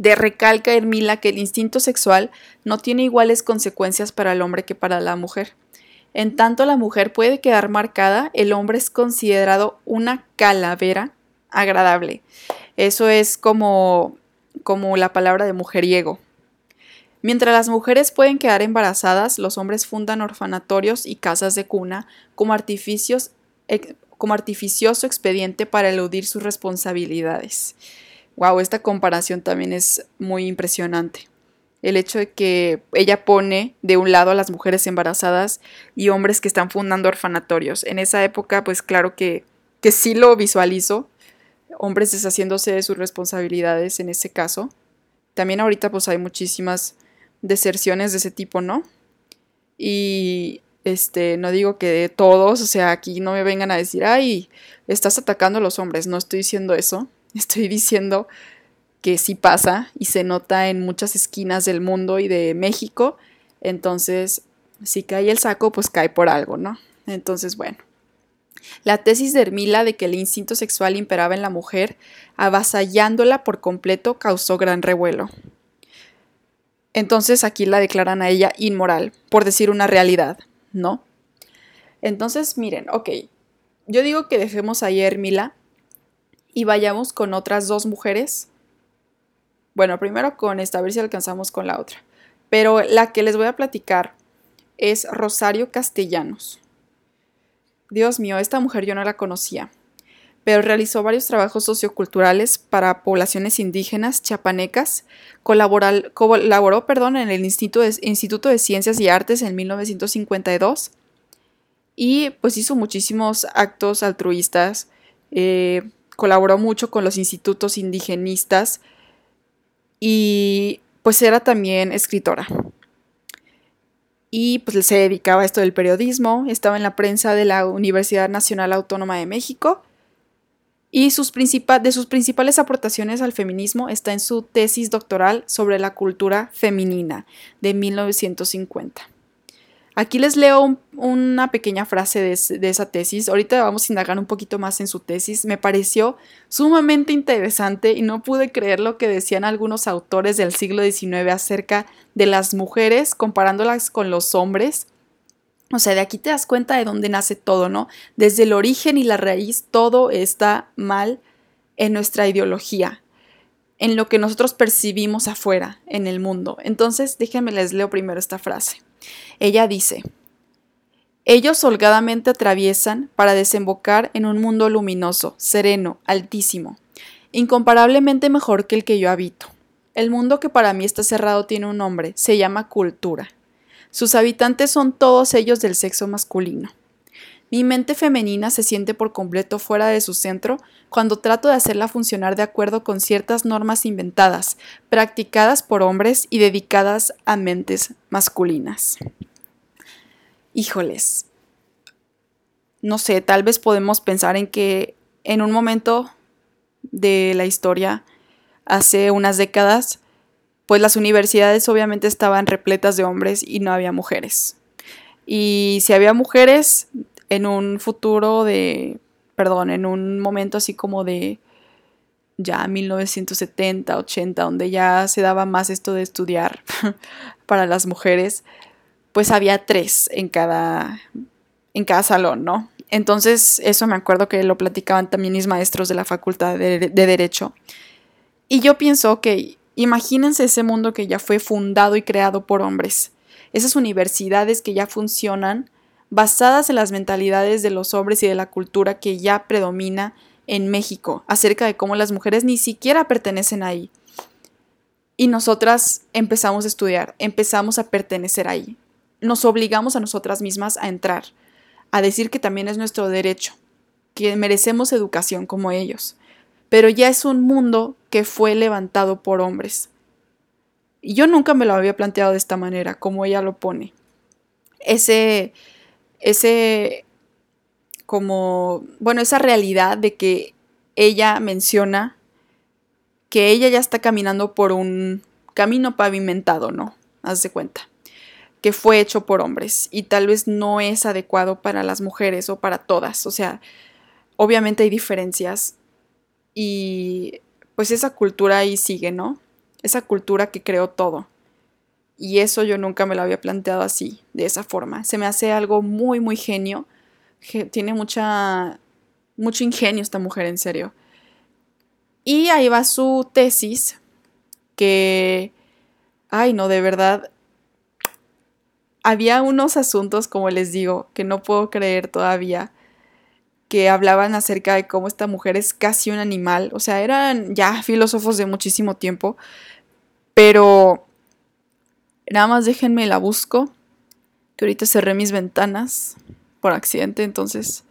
de recalca Hermila que el instinto sexual no tiene iguales consecuencias para el hombre que para la mujer. En tanto la mujer puede quedar marcada, el hombre es considerado una calavera agradable. Eso es como, como la palabra de mujeriego. Mientras las mujeres pueden quedar embarazadas, los hombres fundan orfanatorios y casas de cuna como, artificios, como artificioso expediente para eludir sus responsabilidades wow, esta comparación también es muy impresionante. El hecho de que ella pone de un lado a las mujeres embarazadas y hombres que están fundando orfanatorios. En esa época, pues claro que, que sí lo visualizo, hombres deshaciéndose de sus responsabilidades en ese caso. También ahorita pues hay muchísimas deserciones de ese tipo, ¿no? Y este, no digo que de todos, o sea, aquí no me vengan a decir, ay, estás atacando a los hombres, no estoy diciendo eso. Estoy diciendo que sí pasa y se nota en muchas esquinas del mundo y de México. Entonces, si cae el saco, pues cae por algo, ¿no? Entonces, bueno. La tesis de Hermila de que el instinto sexual imperaba en la mujer, avasallándola por completo, causó gran revuelo. Entonces aquí la declaran a ella inmoral, por decir una realidad, ¿no? Entonces, miren, ok, yo digo que dejemos ahí a Hermila y vayamos con otras dos mujeres. Bueno, primero con esta, a ver si alcanzamos con la otra. Pero la que les voy a platicar es Rosario Castellanos. Dios mío, esta mujer yo no la conocía, pero realizó varios trabajos socioculturales para poblaciones indígenas chapanecas, colaboró en el Instituto de, Instituto de Ciencias y Artes en 1952 y pues hizo muchísimos actos altruistas, eh, colaboró mucho con los institutos indigenistas y pues era también escritora. Y pues se dedicaba a esto del periodismo, estaba en la prensa de la Universidad Nacional Autónoma de México Y sus de sus principales aportaciones al feminismo está en su tesis doctoral sobre la cultura femenina de 1950. Aquí les leo una pequeña frase de, de, esa tesis. Ahorita vamos a indagar un poquito más en su tesis. Me pareció sumamente interesante y no pude creer lo que decían algunos autores del siglo XIX acerca de las mujeres comparándolas con los hombres. O sea, de aquí te das cuenta de dónde nace todo, ¿no? Desde el origen y la raíz, todo está mal en nuestra ideología, en lo que nosotros percibimos afuera, en el mundo. Entonces, déjenme les leo primero esta frase. Ella dice, ellos holgadamente atraviesan para desembocar en un mundo luminoso, sereno, altísimo, incomparablemente mejor que el que yo habito. El mundo que para mí está cerrado tiene un nombre, se llama cultura. Sus habitantes son todos ellos del sexo masculino. Mi mente femenina se siente por completo fuera de su centro cuando trato de hacerla funcionar de acuerdo con ciertas normas inventadas, practicadas por hombres y dedicadas a mentes masculinas. Híjoles. No sé, tal vez podemos pensar en que en un momento de la historia, hace unas décadas, pues las universidades obviamente estaban repletas de hombres y no había mujeres. Y si había mujeres en un futuro de, perdón, en un momento así como de ya 1970, 80, donde ya se daba más esto de estudiar para las mujeres, pues había tres en cada, en cada salón, ¿no? Entonces, eso me acuerdo que lo platicaban también mis maestros de la Facultad de, de Derecho. Y yo pienso que Imagínense ese mundo que ya fue fundado y creado por hombres, esas universidades que ya funcionan basadas en las mentalidades de los hombres y de la cultura que ya predomina en México, acerca de cómo las mujeres ni siquiera pertenecen ahí. Y nosotras empezamos a estudiar, empezamos a pertenecer ahí. Nos obligamos a nosotras mismas a entrar, a decir que también es nuestro derecho, que merecemos educación como ellos pero ya es un mundo que fue levantado por hombres. Y yo nunca me lo había planteado de esta manera, como ella lo pone. Ese, ese, como, bueno, esa realidad de que ella menciona que ella ya está caminando por un camino pavimentado, ¿no? Haz de cuenta. Que fue hecho por hombres y tal vez no es adecuado para las mujeres o para todas. O sea, obviamente hay diferencias y pues esa cultura ahí sigue, ¿no? Esa cultura que creó todo. Y eso yo nunca me lo había planteado así, de esa forma. Se me hace algo muy, muy genio. Tiene mucha, mucho ingenio esta mujer, en serio. Y ahí va su tesis, que, ay, no, de verdad, había unos asuntos, como les digo, que no puedo creer todavía, que hablaban acerca de cómo esta mujer es casi un animal. O sea, eran ya filósofos de muchísimo tiempo. Pero nada más déjenme la busco. Que ahorita cerré mis ventanas por accidente, entonces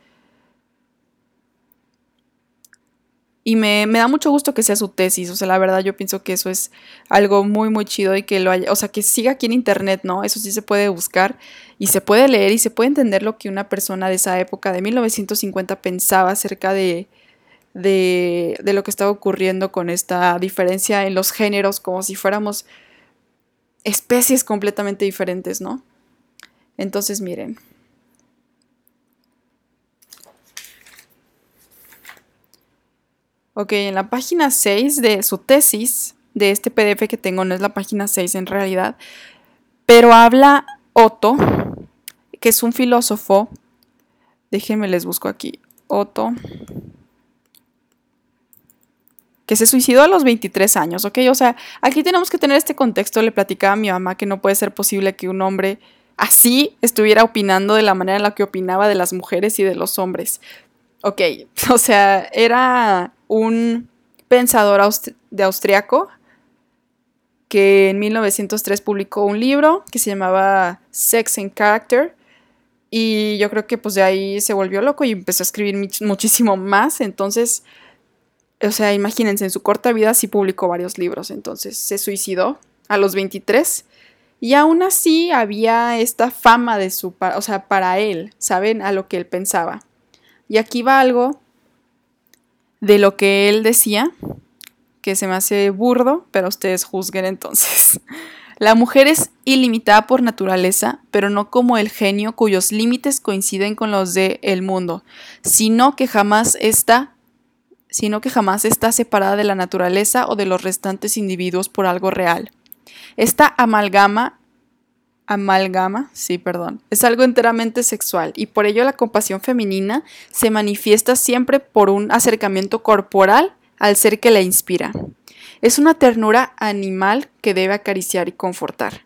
Y me, da mucho gusto que sea su tesis, o sea, la verdad yo pienso que eso es algo muy, muy chido y que lo haya, o sea, que siga aquí en internet, ¿no? Eso sí se puede buscar y se puede leer y se puede entender lo que una persona de esa época, de 1950, pensaba acerca de, de, de lo que estaba ocurriendo con esta diferencia en los géneros, como si fuéramos especies completamente diferentes, ¿no? Entonces, miren. Ok, en la página 6 de su tesis, de este PDF que tengo, no es la página 6 en realidad, pero habla Otto, que es un filósofo. Déjenme les busco aquí. Otto. Que se suicidó a los 23 años, ¿ok? O sea, aquí tenemos que tener este contexto. Le platicaba a mi mamá que no puede ser posible que un hombre así estuviera opinando de la manera en la que opinaba de las mujeres y de los hombres. Ok, o sea, era un pensador de austriaco que en 1903 publicó un libro que se llamaba Sex and Character y yo creo que pues de ahí se volvió loco y empezó a escribir muchísimo más, entonces, o sea, imagínense, en su corta vida sí publicó varios libros, entonces se suicidó a los 23 y aún así había esta fama de su, o sea, para él, ¿saben? A lo que él pensaba. Y aquí va algo de lo que él decía, que se me hace burdo, pero ustedes juzguen entonces. La mujer es ilimitada por naturaleza, pero no como el genio cuyos límites coinciden con los del el mundo, sino que jamás está sino que jamás está separada de la naturaleza o de los restantes individuos por algo real. Esta amalgama amalgama, sí, perdón, es algo enteramente sexual y por ello la compasión femenina se manifiesta siempre por un acercamiento corporal al ser que la inspira. Es una ternura animal que debe acariciar y confortar.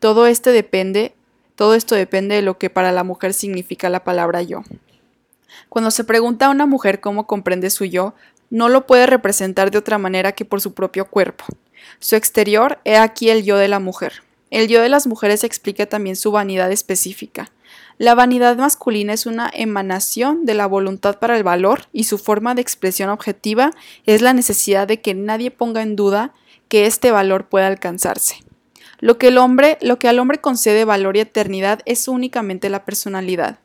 Todo este depende, todo esto depende de lo que para la mujer significa la palabra yo. Cuando se pregunta a una mujer cómo comprende su yo, no lo puede representar de otra manera que por su propio cuerpo. Su exterior es aquí el yo de la mujer. El yo de las mujeres explica también su vanidad específica. La vanidad masculina es una emanación de la voluntad para el valor y su forma de expresión objetiva es la necesidad de que nadie ponga en duda que este valor pueda alcanzarse. Lo que el hombre, lo que al hombre concede valor y eternidad es únicamente la personalidad.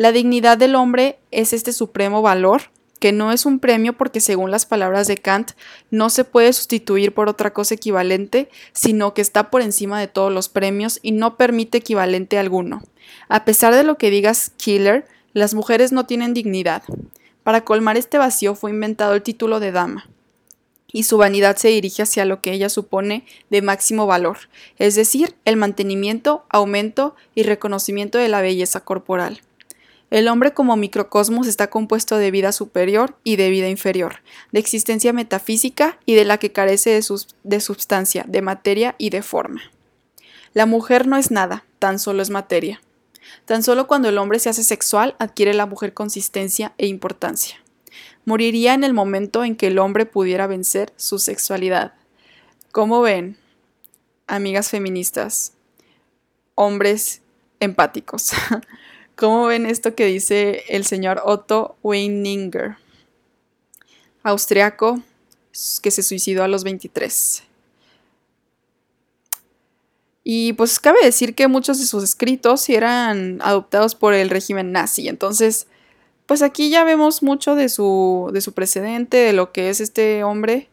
La dignidad del hombre es este supremo valor, que no es un premio porque según las palabras de Kant no se puede sustituir por otra cosa equivalente, sino que está por encima de todos los premios y no permite equivalente alguno. A pesar de lo que digas Killer, las mujeres no tienen dignidad. Para colmar este vacío fue inventado el título de dama, y su vanidad se dirige hacia lo que ella supone de máximo valor, es decir, el mantenimiento, aumento y reconocimiento de la belleza corporal. El hombre como microcosmos está compuesto de vida superior y de vida inferior, de existencia metafísica y de la que carece de, de substancia, de materia y de forma. La mujer no es nada, tan solo es materia. Tan solo cuando el hombre se hace sexual adquiere la mujer consistencia e importancia. Moriría en el momento en que el hombre pudiera vencer su sexualidad. ¿Cómo ven, amigas feministas? Hombres empáticos. ¿Cómo ven esto que dice el señor Otto Weininger, austriaco que se suicidó a los 23? Y pues cabe decir que muchos de sus escritos eran adoptados por el régimen nazi. Entonces, pues aquí ya vemos mucho de su, de su precedente, de lo que es este hombre.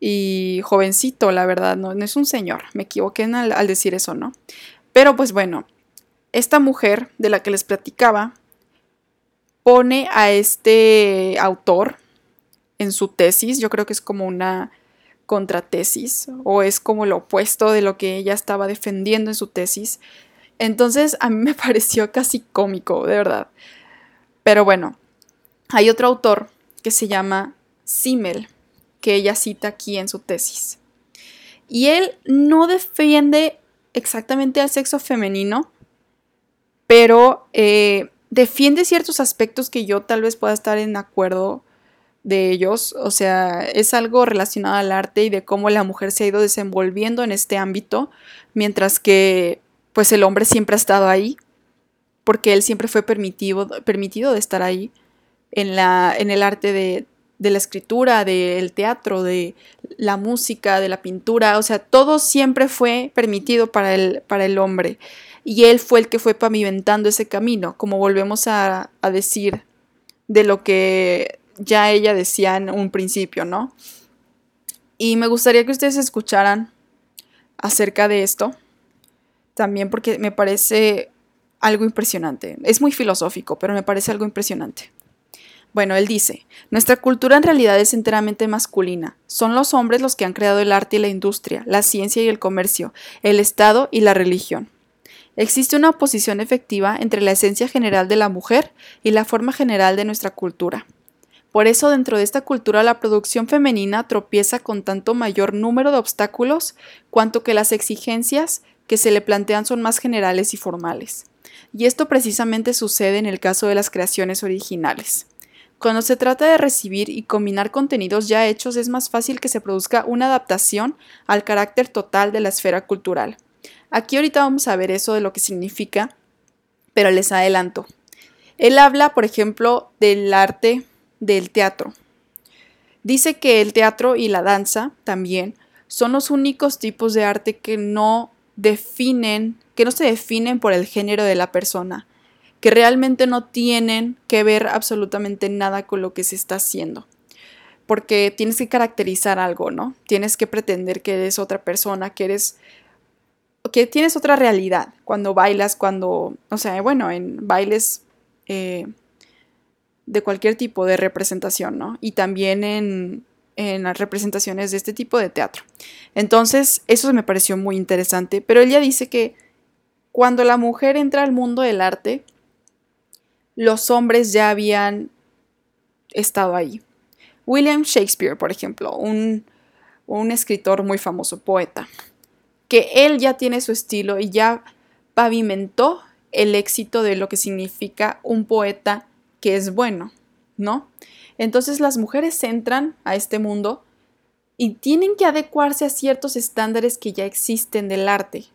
Y jovencito, la verdad, no, es un señor. Me equivoqué al, al decir eso, ¿no? Pero pues bueno, esta mujer de la que les platicaba pone a este autor en su tesis, yo creo que es como una contratesis o es como lo opuesto de lo que ella estaba defendiendo en su tesis. Entonces a mí me pareció casi cómico, de verdad. Pero bueno, hay otro autor que se llama Simmel, que ella cita aquí en su tesis. Y él no defiende exactamente al sexo femenino, pero eh, defiende ciertos aspectos que yo tal vez pueda estar en acuerdo de ellos, o sea, es algo relacionado al arte y de cómo la mujer se ha ido desenvolviendo en este ámbito, mientras que pues el hombre siempre ha estado ahí, porque él siempre fue permitido, permitido de estar ahí en, la, en el arte de, de la escritura, del teatro, de la música, de la pintura, o sea, todo siempre fue permitido para el, para el hombre y él fue el que fue pavimentando ese camino, como volvemos a, decir de lo que ya ella decía en un principio, ¿no? Y me gustaría que ustedes escucharan acerca de esto, también porque me parece algo impresionante. Es muy filosófico, pero me parece algo impresionante. Bueno, él dice, nuestra cultura en realidad es enteramente masculina. Son los hombres los que han creado el arte y la industria, la ciencia y el comercio, el Estado y la religión. Existe una oposición efectiva entre la esencia general de la mujer y la forma general de nuestra cultura. Por eso dentro de esta cultura la producción femenina tropieza con tanto mayor número de obstáculos cuanto que las exigencias que se le plantean son más generales y formales. Y esto precisamente sucede en el caso de las creaciones originales. Cuando se trata de recibir y combinar contenidos ya hechos es más fácil que se produzca una adaptación al carácter total de la esfera cultural. Aquí ahorita vamos a ver eso de lo que significa, pero les adelanto. Él habla, por ejemplo, del arte del teatro. Dice que el teatro y la danza también son los únicos tipos de arte que no definen, que no se definen por el género de la persona, que realmente no tienen que ver absolutamente nada con lo que se está haciendo. porque tienes que caracterizar algo, ¿no? Tienes que pretender que eres otra persona, que eres que tienes otra realidad cuando bailas, cuando, o sea, bueno, en bailes eh, de cualquier tipo de representación, ¿no? Y también en, en las representaciones de este tipo de teatro. Entonces, eso me pareció muy interesante, pero ella dice que cuando la mujer entra al mundo del arte, los hombres ya habían estado ahí. William Shakespeare, por ejemplo, un, un escritor muy famoso, poeta, que él ya tiene su estilo y ya pavimentó el éxito de lo que significa un poeta que es bueno, ¿no? Entonces las mujeres entran a este mundo y tienen que adecuarse a ciertos estándares que ya existen del arte,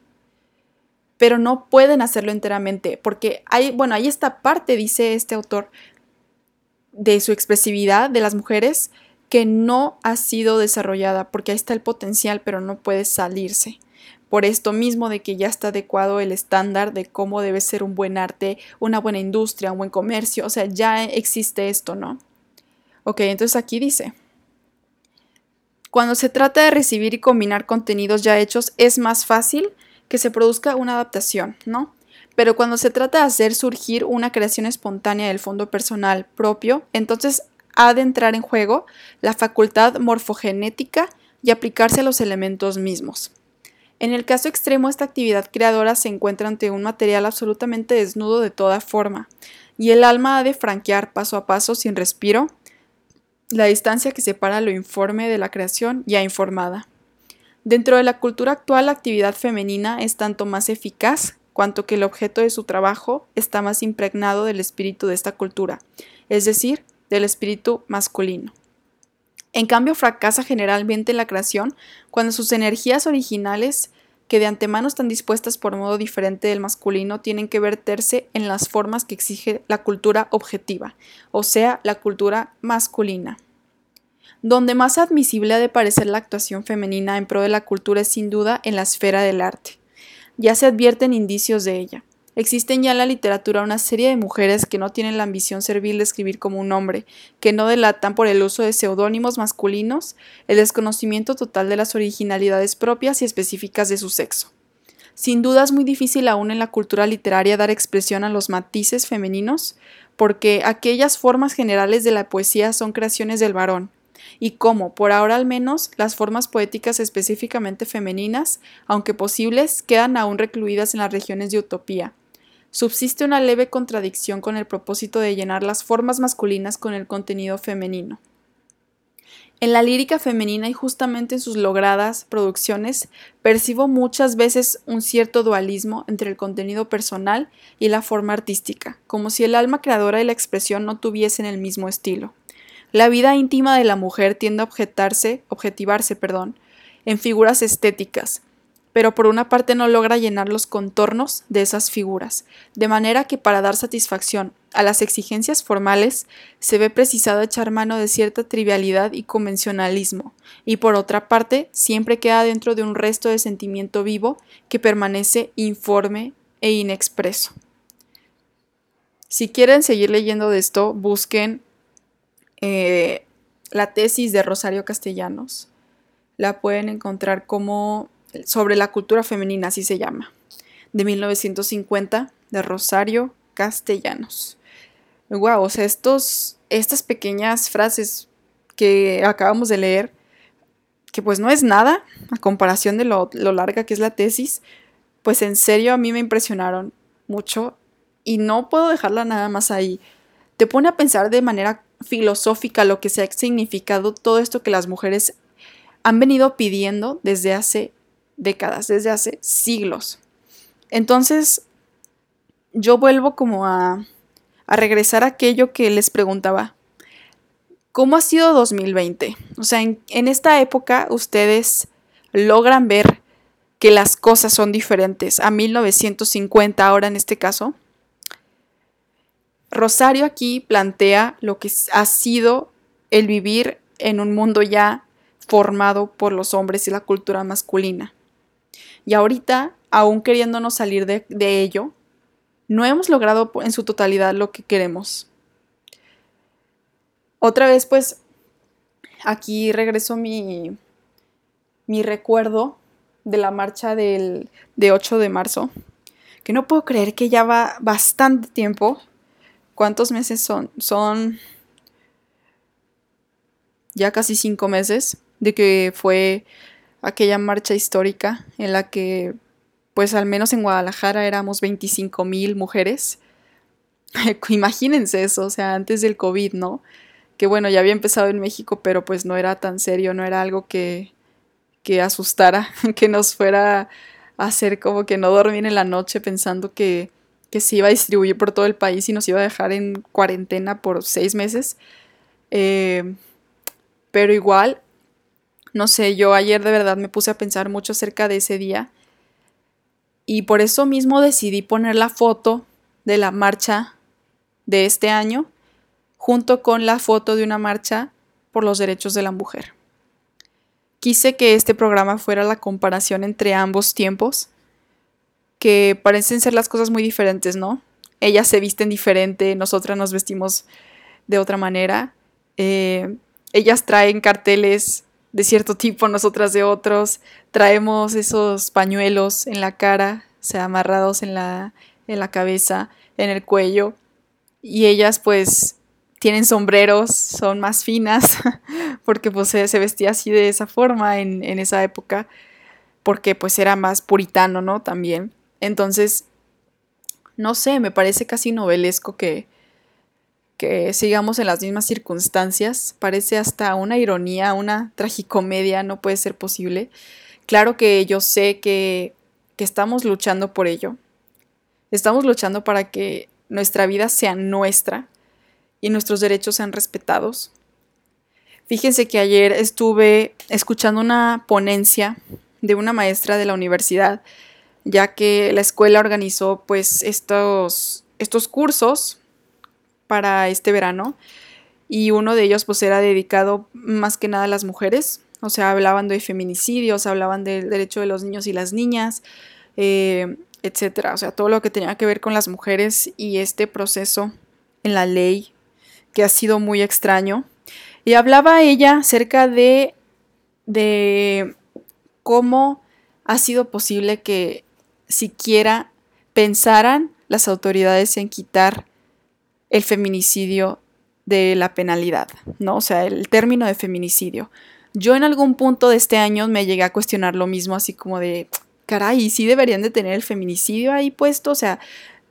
pero no pueden hacerlo enteramente, porque hay, bueno, hay esta parte, dice este autor, de su expresividad de las mujeres que no ha sido desarrollada, porque ahí está el potencial, pero no puede salirse. Por esto mismo de que ya está adecuado el estándar de cómo debe ser un buen arte, una buena industria, un buen comercio, o sea, ya existe esto, ¿no? Ok, entonces aquí dice, cuando se trata de recibir y combinar contenidos ya hechos, es más fácil que se produzca una adaptación, ¿no? Pero cuando se trata de hacer surgir una creación espontánea del fondo personal propio, entonces ha de entrar en juego la facultad morfogenética y aplicarse a los elementos mismos. En el caso extremo, esta actividad creadora se encuentra ante un material absolutamente desnudo de toda forma, y el alma ha de franquear paso a paso, sin respiro, la distancia que separa lo informe de la creación ya informada. Dentro de la cultura actual, la actividad femenina es tanto más eficaz cuanto que el objeto de su trabajo está más impregnado del espíritu de esta cultura, es decir, del espíritu masculino. En cambio, fracasa generalmente la creación cuando sus energías originales, que de antemano están dispuestas por modo diferente del masculino, tienen que verterse en las formas que exige la cultura objetiva, o sea, la cultura masculina. Donde más admisible ha de parecer la actuación femenina en pro de la cultura es sin duda en la esfera del arte. Ya se advierten indicios de ella. Existen ya en la literatura una serie de mujeres que no tienen la ambición servil de escribir como un hombre, que no delatan por el uso de seudónimos masculinos el desconocimiento total de las originalidades propias y específicas de su sexo. Sin duda es muy difícil aún en la cultura literaria dar expresión a los matices femeninos, porque aquellas formas generales de la poesía son creaciones del varón, y cómo, por ahora al menos, las formas poéticas específicamente femeninas, aunque posibles, quedan aún recluidas en las regiones de utopía. Subsiste una leve contradicción con el propósito de llenar las formas masculinas con el contenido femenino. En la lírica femenina y justamente en sus logradas producciones percibo muchas veces un cierto dualismo entre el contenido personal y la forma artística, como si el alma creadora y la expresión no tuviesen el mismo estilo. La vida íntima de la mujer tiende a objetarse, objetivarse, perdón, en figuras estéticas, pero por una parte no logra llenar los contornos de esas figuras, de manera que para dar satisfacción a las exigencias formales se ve precisado echar mano de cierta trivialidad y convencionalismo, y por otra parte siempre queda dentro de un resto de sentimiento vivo que permanece informe e inexpreso. Si quieren seguir leyendo de esto, busquen eh, la tesis de Rosario Castellanos. La pueden encontrar como sobre la cultura femenina, así se llama, de 1950, de Rosario Castellanos. Wow, o sea, estos, estas pequeñas frases que acabamos de leer, que pues no es nada a comparación de lo, lo larga que es la tesis, pues en serio a mí me impresionaron mucho y no puedo dejarla nada más ahí. Te pone a pensar de manera filosófica lo que se ha significado todo esto que las mujeres han venido pidiendo desde hace décadas, desde hace siglos. Entonces, yo vuelvo como a, a regresar a aquello que les preguntaba. ¿Cómo ha sido 2020? O sea, en, en esta época ustedes logran ver que las cosas son diferentes a 1950 ahora en este caso. Rosario aquí plantea lo que ha sido el vivir en un mundo ya formado por los hombres y la cultura masculina. Y ahorita, aún queriéndonos salir de, de ello, no hemos logrado en su totalidad lo que queremos. Otra vez, pues, aquí regreso mi, mi recuerdo de la marcha del, de 8 de marzo, que no puedo creer que ya va bastante tiempo. ¿Cuántos meses son? Son ya casi cinco meses de que fue aquella marcha histórica en la que, pues al menos en Guadalajara éramos 25 mil mujeres. Imagínense eso, o sea, antes del COVID, ¿no? Que bueno, ya había empezado en México, pero pues no era tan serio, no era algo que, que asustara, que nos fuera a hacer como que no dormir en la noche pensando que, que se iba a distribuir por todo el país y nos iba a dejar en cuarentena por seis meses. Eh, pero igual, no sé, yo ayer de verdad me puse a pensar mucho acerca de ese día y por eso mismo decidí poner la foto de la marcha de este año junto con la foto de una marcha por los derechos de la mujer. Quise que este programa fuera la comparación entre ambos tiempos, que parecen ser las cosas muy diferentes, ¿no? Ellas se visten diferente, nosotras nos vestimos de otra manera. Eh, ellas traen carteles de cierto tipo, nosotras de otros. Traemos esos pañuelos en la cara, o sea, amarrados en la, en la cabeza, en el cuello. Y ellas pues tienen sombreros, son más finas, porque pues se, vestía así de esa forma en, en esa época, porque pues era más puritano, ¿no? También. Entonces, no sé, me parece casi novelesco que, que sigamos en las mismas circunstancias. Parece hasta una ironía, una tragicomedia, no puede ser posible. Claro que yo sé que, que estamos luchando por ello. Estamos luchando para que nuestra vida sea nuestra y nuestros derechos sean respetados. Fíjense que ayer estuve escuchando una ponencia de una maestra de la universidad, ya que la escuela organizó pues estos, estos cursos para este verano. Y uno de ellos pues era dedicado más que nada a las mujeres, o sea, hablaban de feminicidios, hablaban del derecho de los niños y las niñas, eh, etcétera, o sea, todo lo que tenía que ver con las mujeres y este proceso en la ley que ha sido muy extraño. Y hablaba ella acerca de, de cómo ha sido posible que siquiera pensaran las autoridades en quitar el feminicidio de la penalidad, ¿no? O sea, el término de feminicidio. Yo en algún punto de este año me llegué a cuestionar lo mismo, así como de, caray, sí deberían de tener el feminicidio ahí puesto, o sea,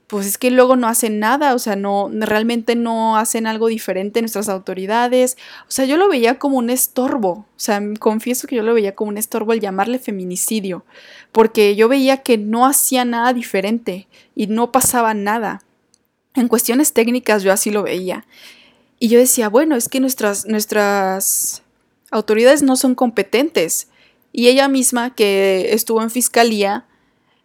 pues es que luego no hacen nada, o sea, no, realmente no hacen algo diferente nuestras autoridades, o sea, yo lo veía como un estorbo, o sea, confieso que yo lo veía como un estorbo el llamarle feminicidio, porque yo veía que no hacía nada diferente y no pasaba nada. En cuestiones técnicas yo así lo veía. Y yo decía, bueno, es que nuestras, nuestras autoridades no son competentes. Y ella misma, que estuvo en fiscalía,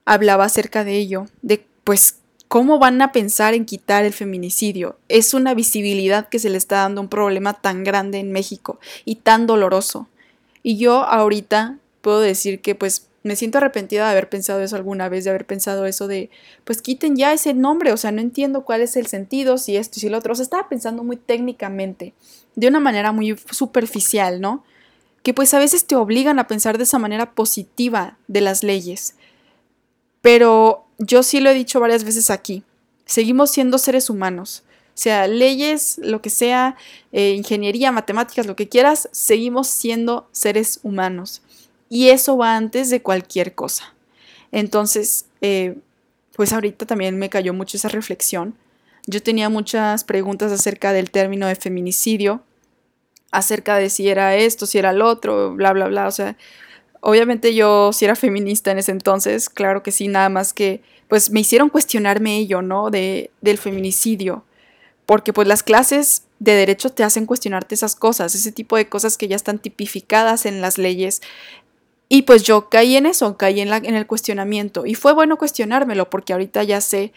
hablaba acerca de ello, de pues cómo van a pensar en quitar el feminicidio. Es una visibilidad que se le está dando un problema tan grande en México y tan doloroso. Y yo ahorita puedo decir que pues me siento arrepentida de haber pensado eso alguna vez, de haber pensado eso de, pues quiten ya ese nombre, o sea, no entiendo cuál es el sentido, si esto y si lo otro, o sea, estaba pensando muy técnicamente, de una manera muy superficial, ¿no? Que pues a veces te obligan a pensar de esa manera positiva de las leyes. Pero yo sí lo he dicho varias veces aquí, seguimos siendo seres humanos. O sea, leyes, lo que sea, eh, ingeniería, matemáticas, lo que quieras, seguimos siendo seres humanos. Y eso va antes de cualquier cosa. Entonces, eh, pues ahorita también me cayó mucho esa reflexión. Yo tenía muchas preguntas acerca del término de feminicidio, acerca de si era esto, si era lo otro, bla, bla, bla. O sea, obviamente yo si era feminista en ese entonces, claro que sí, nada más que, pues me hicieron cuestionarme ello, ¿no? De, del feminicidio. Porque pues las clases de derecho te hacen cuestionarte esas cosas, ese tipo de cosas que ya están tipificadas en las leyes, y pues yo caí en eso, caí en, la, en el cuestionamiento. Y fue bueno cuestionármelo porque ahorita ya sé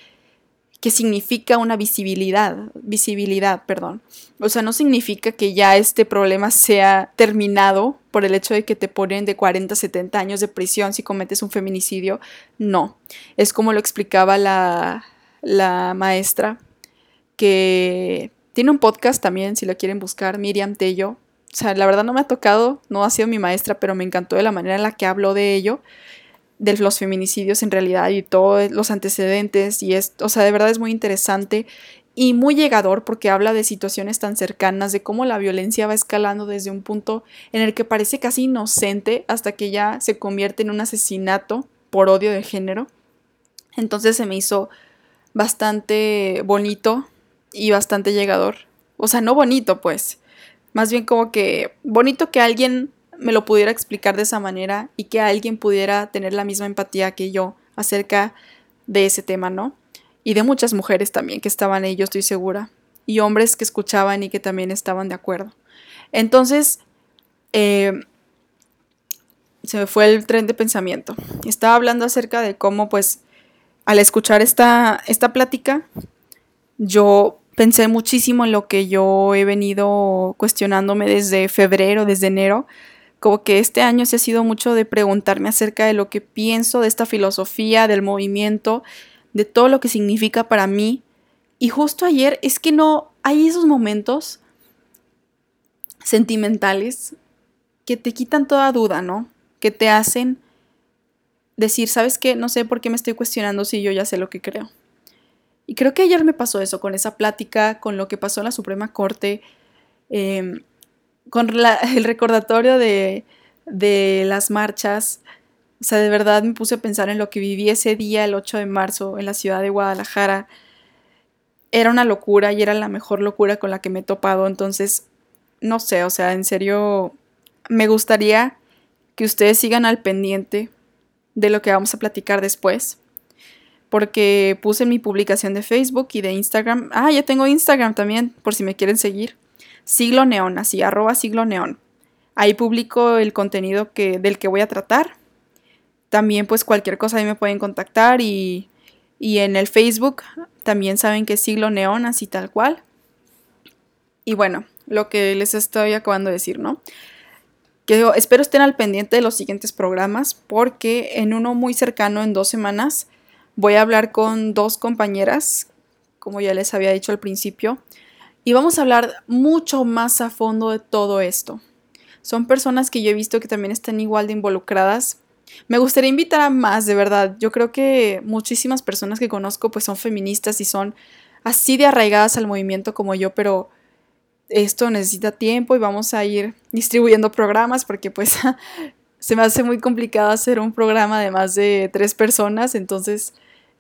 qué significa una visibilidad, visibilidad, perdón. O sea, no significa que ya este problema sea terminado por el hecho de que te ponen de 40 a 70 años de prisión si cometes un feminicidio. No, es como lo explicaba la, la maestra, que tiene un podcast también, si lo quieren buscar, Miriam Tello, sea, la verdad no me ha tocado, no ha sido mi maestra, pero me encantó de la manera en la que habló de ello, de los feminicidios en realidad y todos los antecedentes y es, o sea, de verdad es muy interesante y muy llegador porque habla de situaciones tan cercanas, de cómo la violencia va escalando desde un punto en el que parece casi inocente hasta que ya se convierte en un asesinato por odio de género. Entonces se me hizo bastante bonito y bastante llegador. O sea, no bonito, pues. Más bien como que bonito que alguien me lo pudiera explicar de esa manera y que alguien pudiera tener la misma empatía que yo acerca de ese tema, ¿no? y de muchas mujeres también que estaban ahí, yo estoy segura, y hombres que escuchaban y que también estaban de acuerdo. Entonces, eh, se me fue el tren de pensamiento. Estaba hablando acerca de cómo, pues, al escuchar esta, esta plática, yo pensé muchísimo en lo que yo he venido cuestionándome desde febrero, desde enero, como que este año se ha sido mucho de preguntarme acerca de lo que pienso de esta filosofía, del movimiento, de todo lo que significa para mí. Y justo ayer es que no hay esos momentos sentimentales que te quitan toda duda, ¿no? Que te hacen decir, ¿sabes qué? No sé por qué me estoy cuestionando si yo ya sé lo que creo. Y creo que ayer me pasó eso, con esa plática, con lo que pasó en la Suprema Corte, em, con el recordatorio de, de las marchas, o sea, de verdad me puse a pensar en lo que viví ese día, el 8 de marzo, en la ciudad de Guadalajara. Era una locura y era la mejor locura con la que me he topado. Entonces, no sé, o sea, en serio, me gustaría que ustedes sigan al pendiente de lo que vamos a platicar después. Porque puse en mi publicación de Facebook y de Instagram. Ah, ya tengo Instagram también, por si me quieren seguir. Siglo Neón, así, arroba siglo neón. Ahí publico el contenido que, del que voy a tratar también pues cualquier cosa ahí me pueden contactar y, en el Facebook también saben que es siglo neón, así tal cual. Y bueno, lo que les estoy acabando de decir, ¿no? Que espero estén al pendiente de los siguientes programas porque en uno muy cercano, en dos semanas, voy a hablar con dos compañeras, como ya les había dicho al principio, y vamos a hablar mucho más a fondo de todo esto. Son personas que yo he visto que también están igual de involucradas me gustaría invitar a más, de verdad. Yo creo que muchísimas personas que conozco pues son feministas y son así de arraigadas al movimiento como yo, pero esto necesita tiempo y vamos a ir distribuyendo programas porque pues se me hace muy complicado hacer un programa de más de tres personas, entonces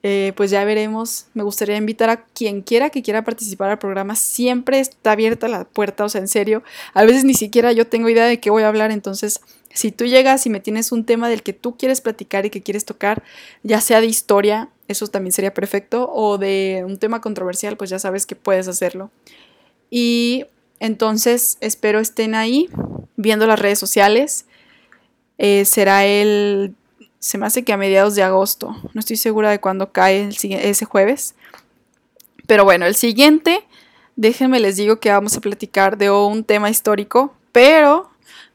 eh, pues ya veremos. Me gustaría invitar a quien quiera que quiera participar al programa. Siempre está abierta la puerta, o sea, en serio. A veces ni siquiera yo tengo idea de qué voy a hablar, entonces si tú llegas y me tienes un tema del que tú quieres platicar y que quieres tocar, ya sea de historia, eso también sería perfecto, o de un tema controversial, pues ya sabes que puedes hacerlo. Y entonces espero estén ahí viendo las redes sociales. Eh, será el, se me hace que a mediados de agosto, no estoy segura de cuándo cae ese jueves. Pero bueno, el siguiente, déjenme les digo que vamos a platicar de un tema histórico, pero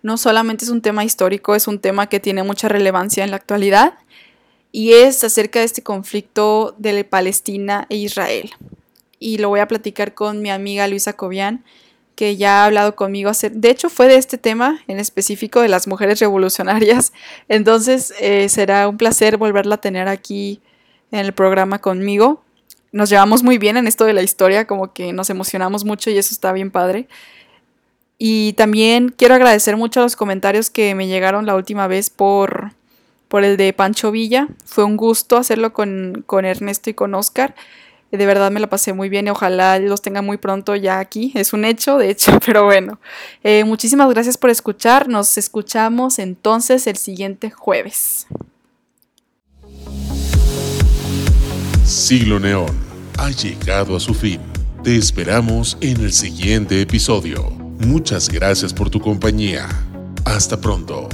no solamente es un tema histórico, es un tema que tiene mucha relevancia en la actualidad y es acerca de este conflicto de Palestina e Israel. Y lo voy a platicar con mi amiga Luisa Cobian, que ya ha hablado conmigo. De hecho, fue de este tema en específico de las mujeres revolucionarias. Entonces, eh, será un placer volverla a tener aquí en el programa conmigo. Nos llevamos muy bien en esto de la historia, como que nos emocionamos mucho y eso está bien padre. Y también quiero agradecer mucho los comentarios que me llegaron la última vez por, por el de Pancho Villa. Fue un gusto hacerlo con, Ernesto y con Oscar. De verdad me lo pasé muy bien y ojalá los tenga muy pronto ya aquí. Es un hecho, de hecho, pero bueno. Eh, muchísimas gracias por escuchar. Nos escuchamos entonces el siguiente jueves. Siglo Neón ha llegado a su fin. Te esperamos en el siguiente episodio. Muchas gracias por tu compañía. Hasta pronto.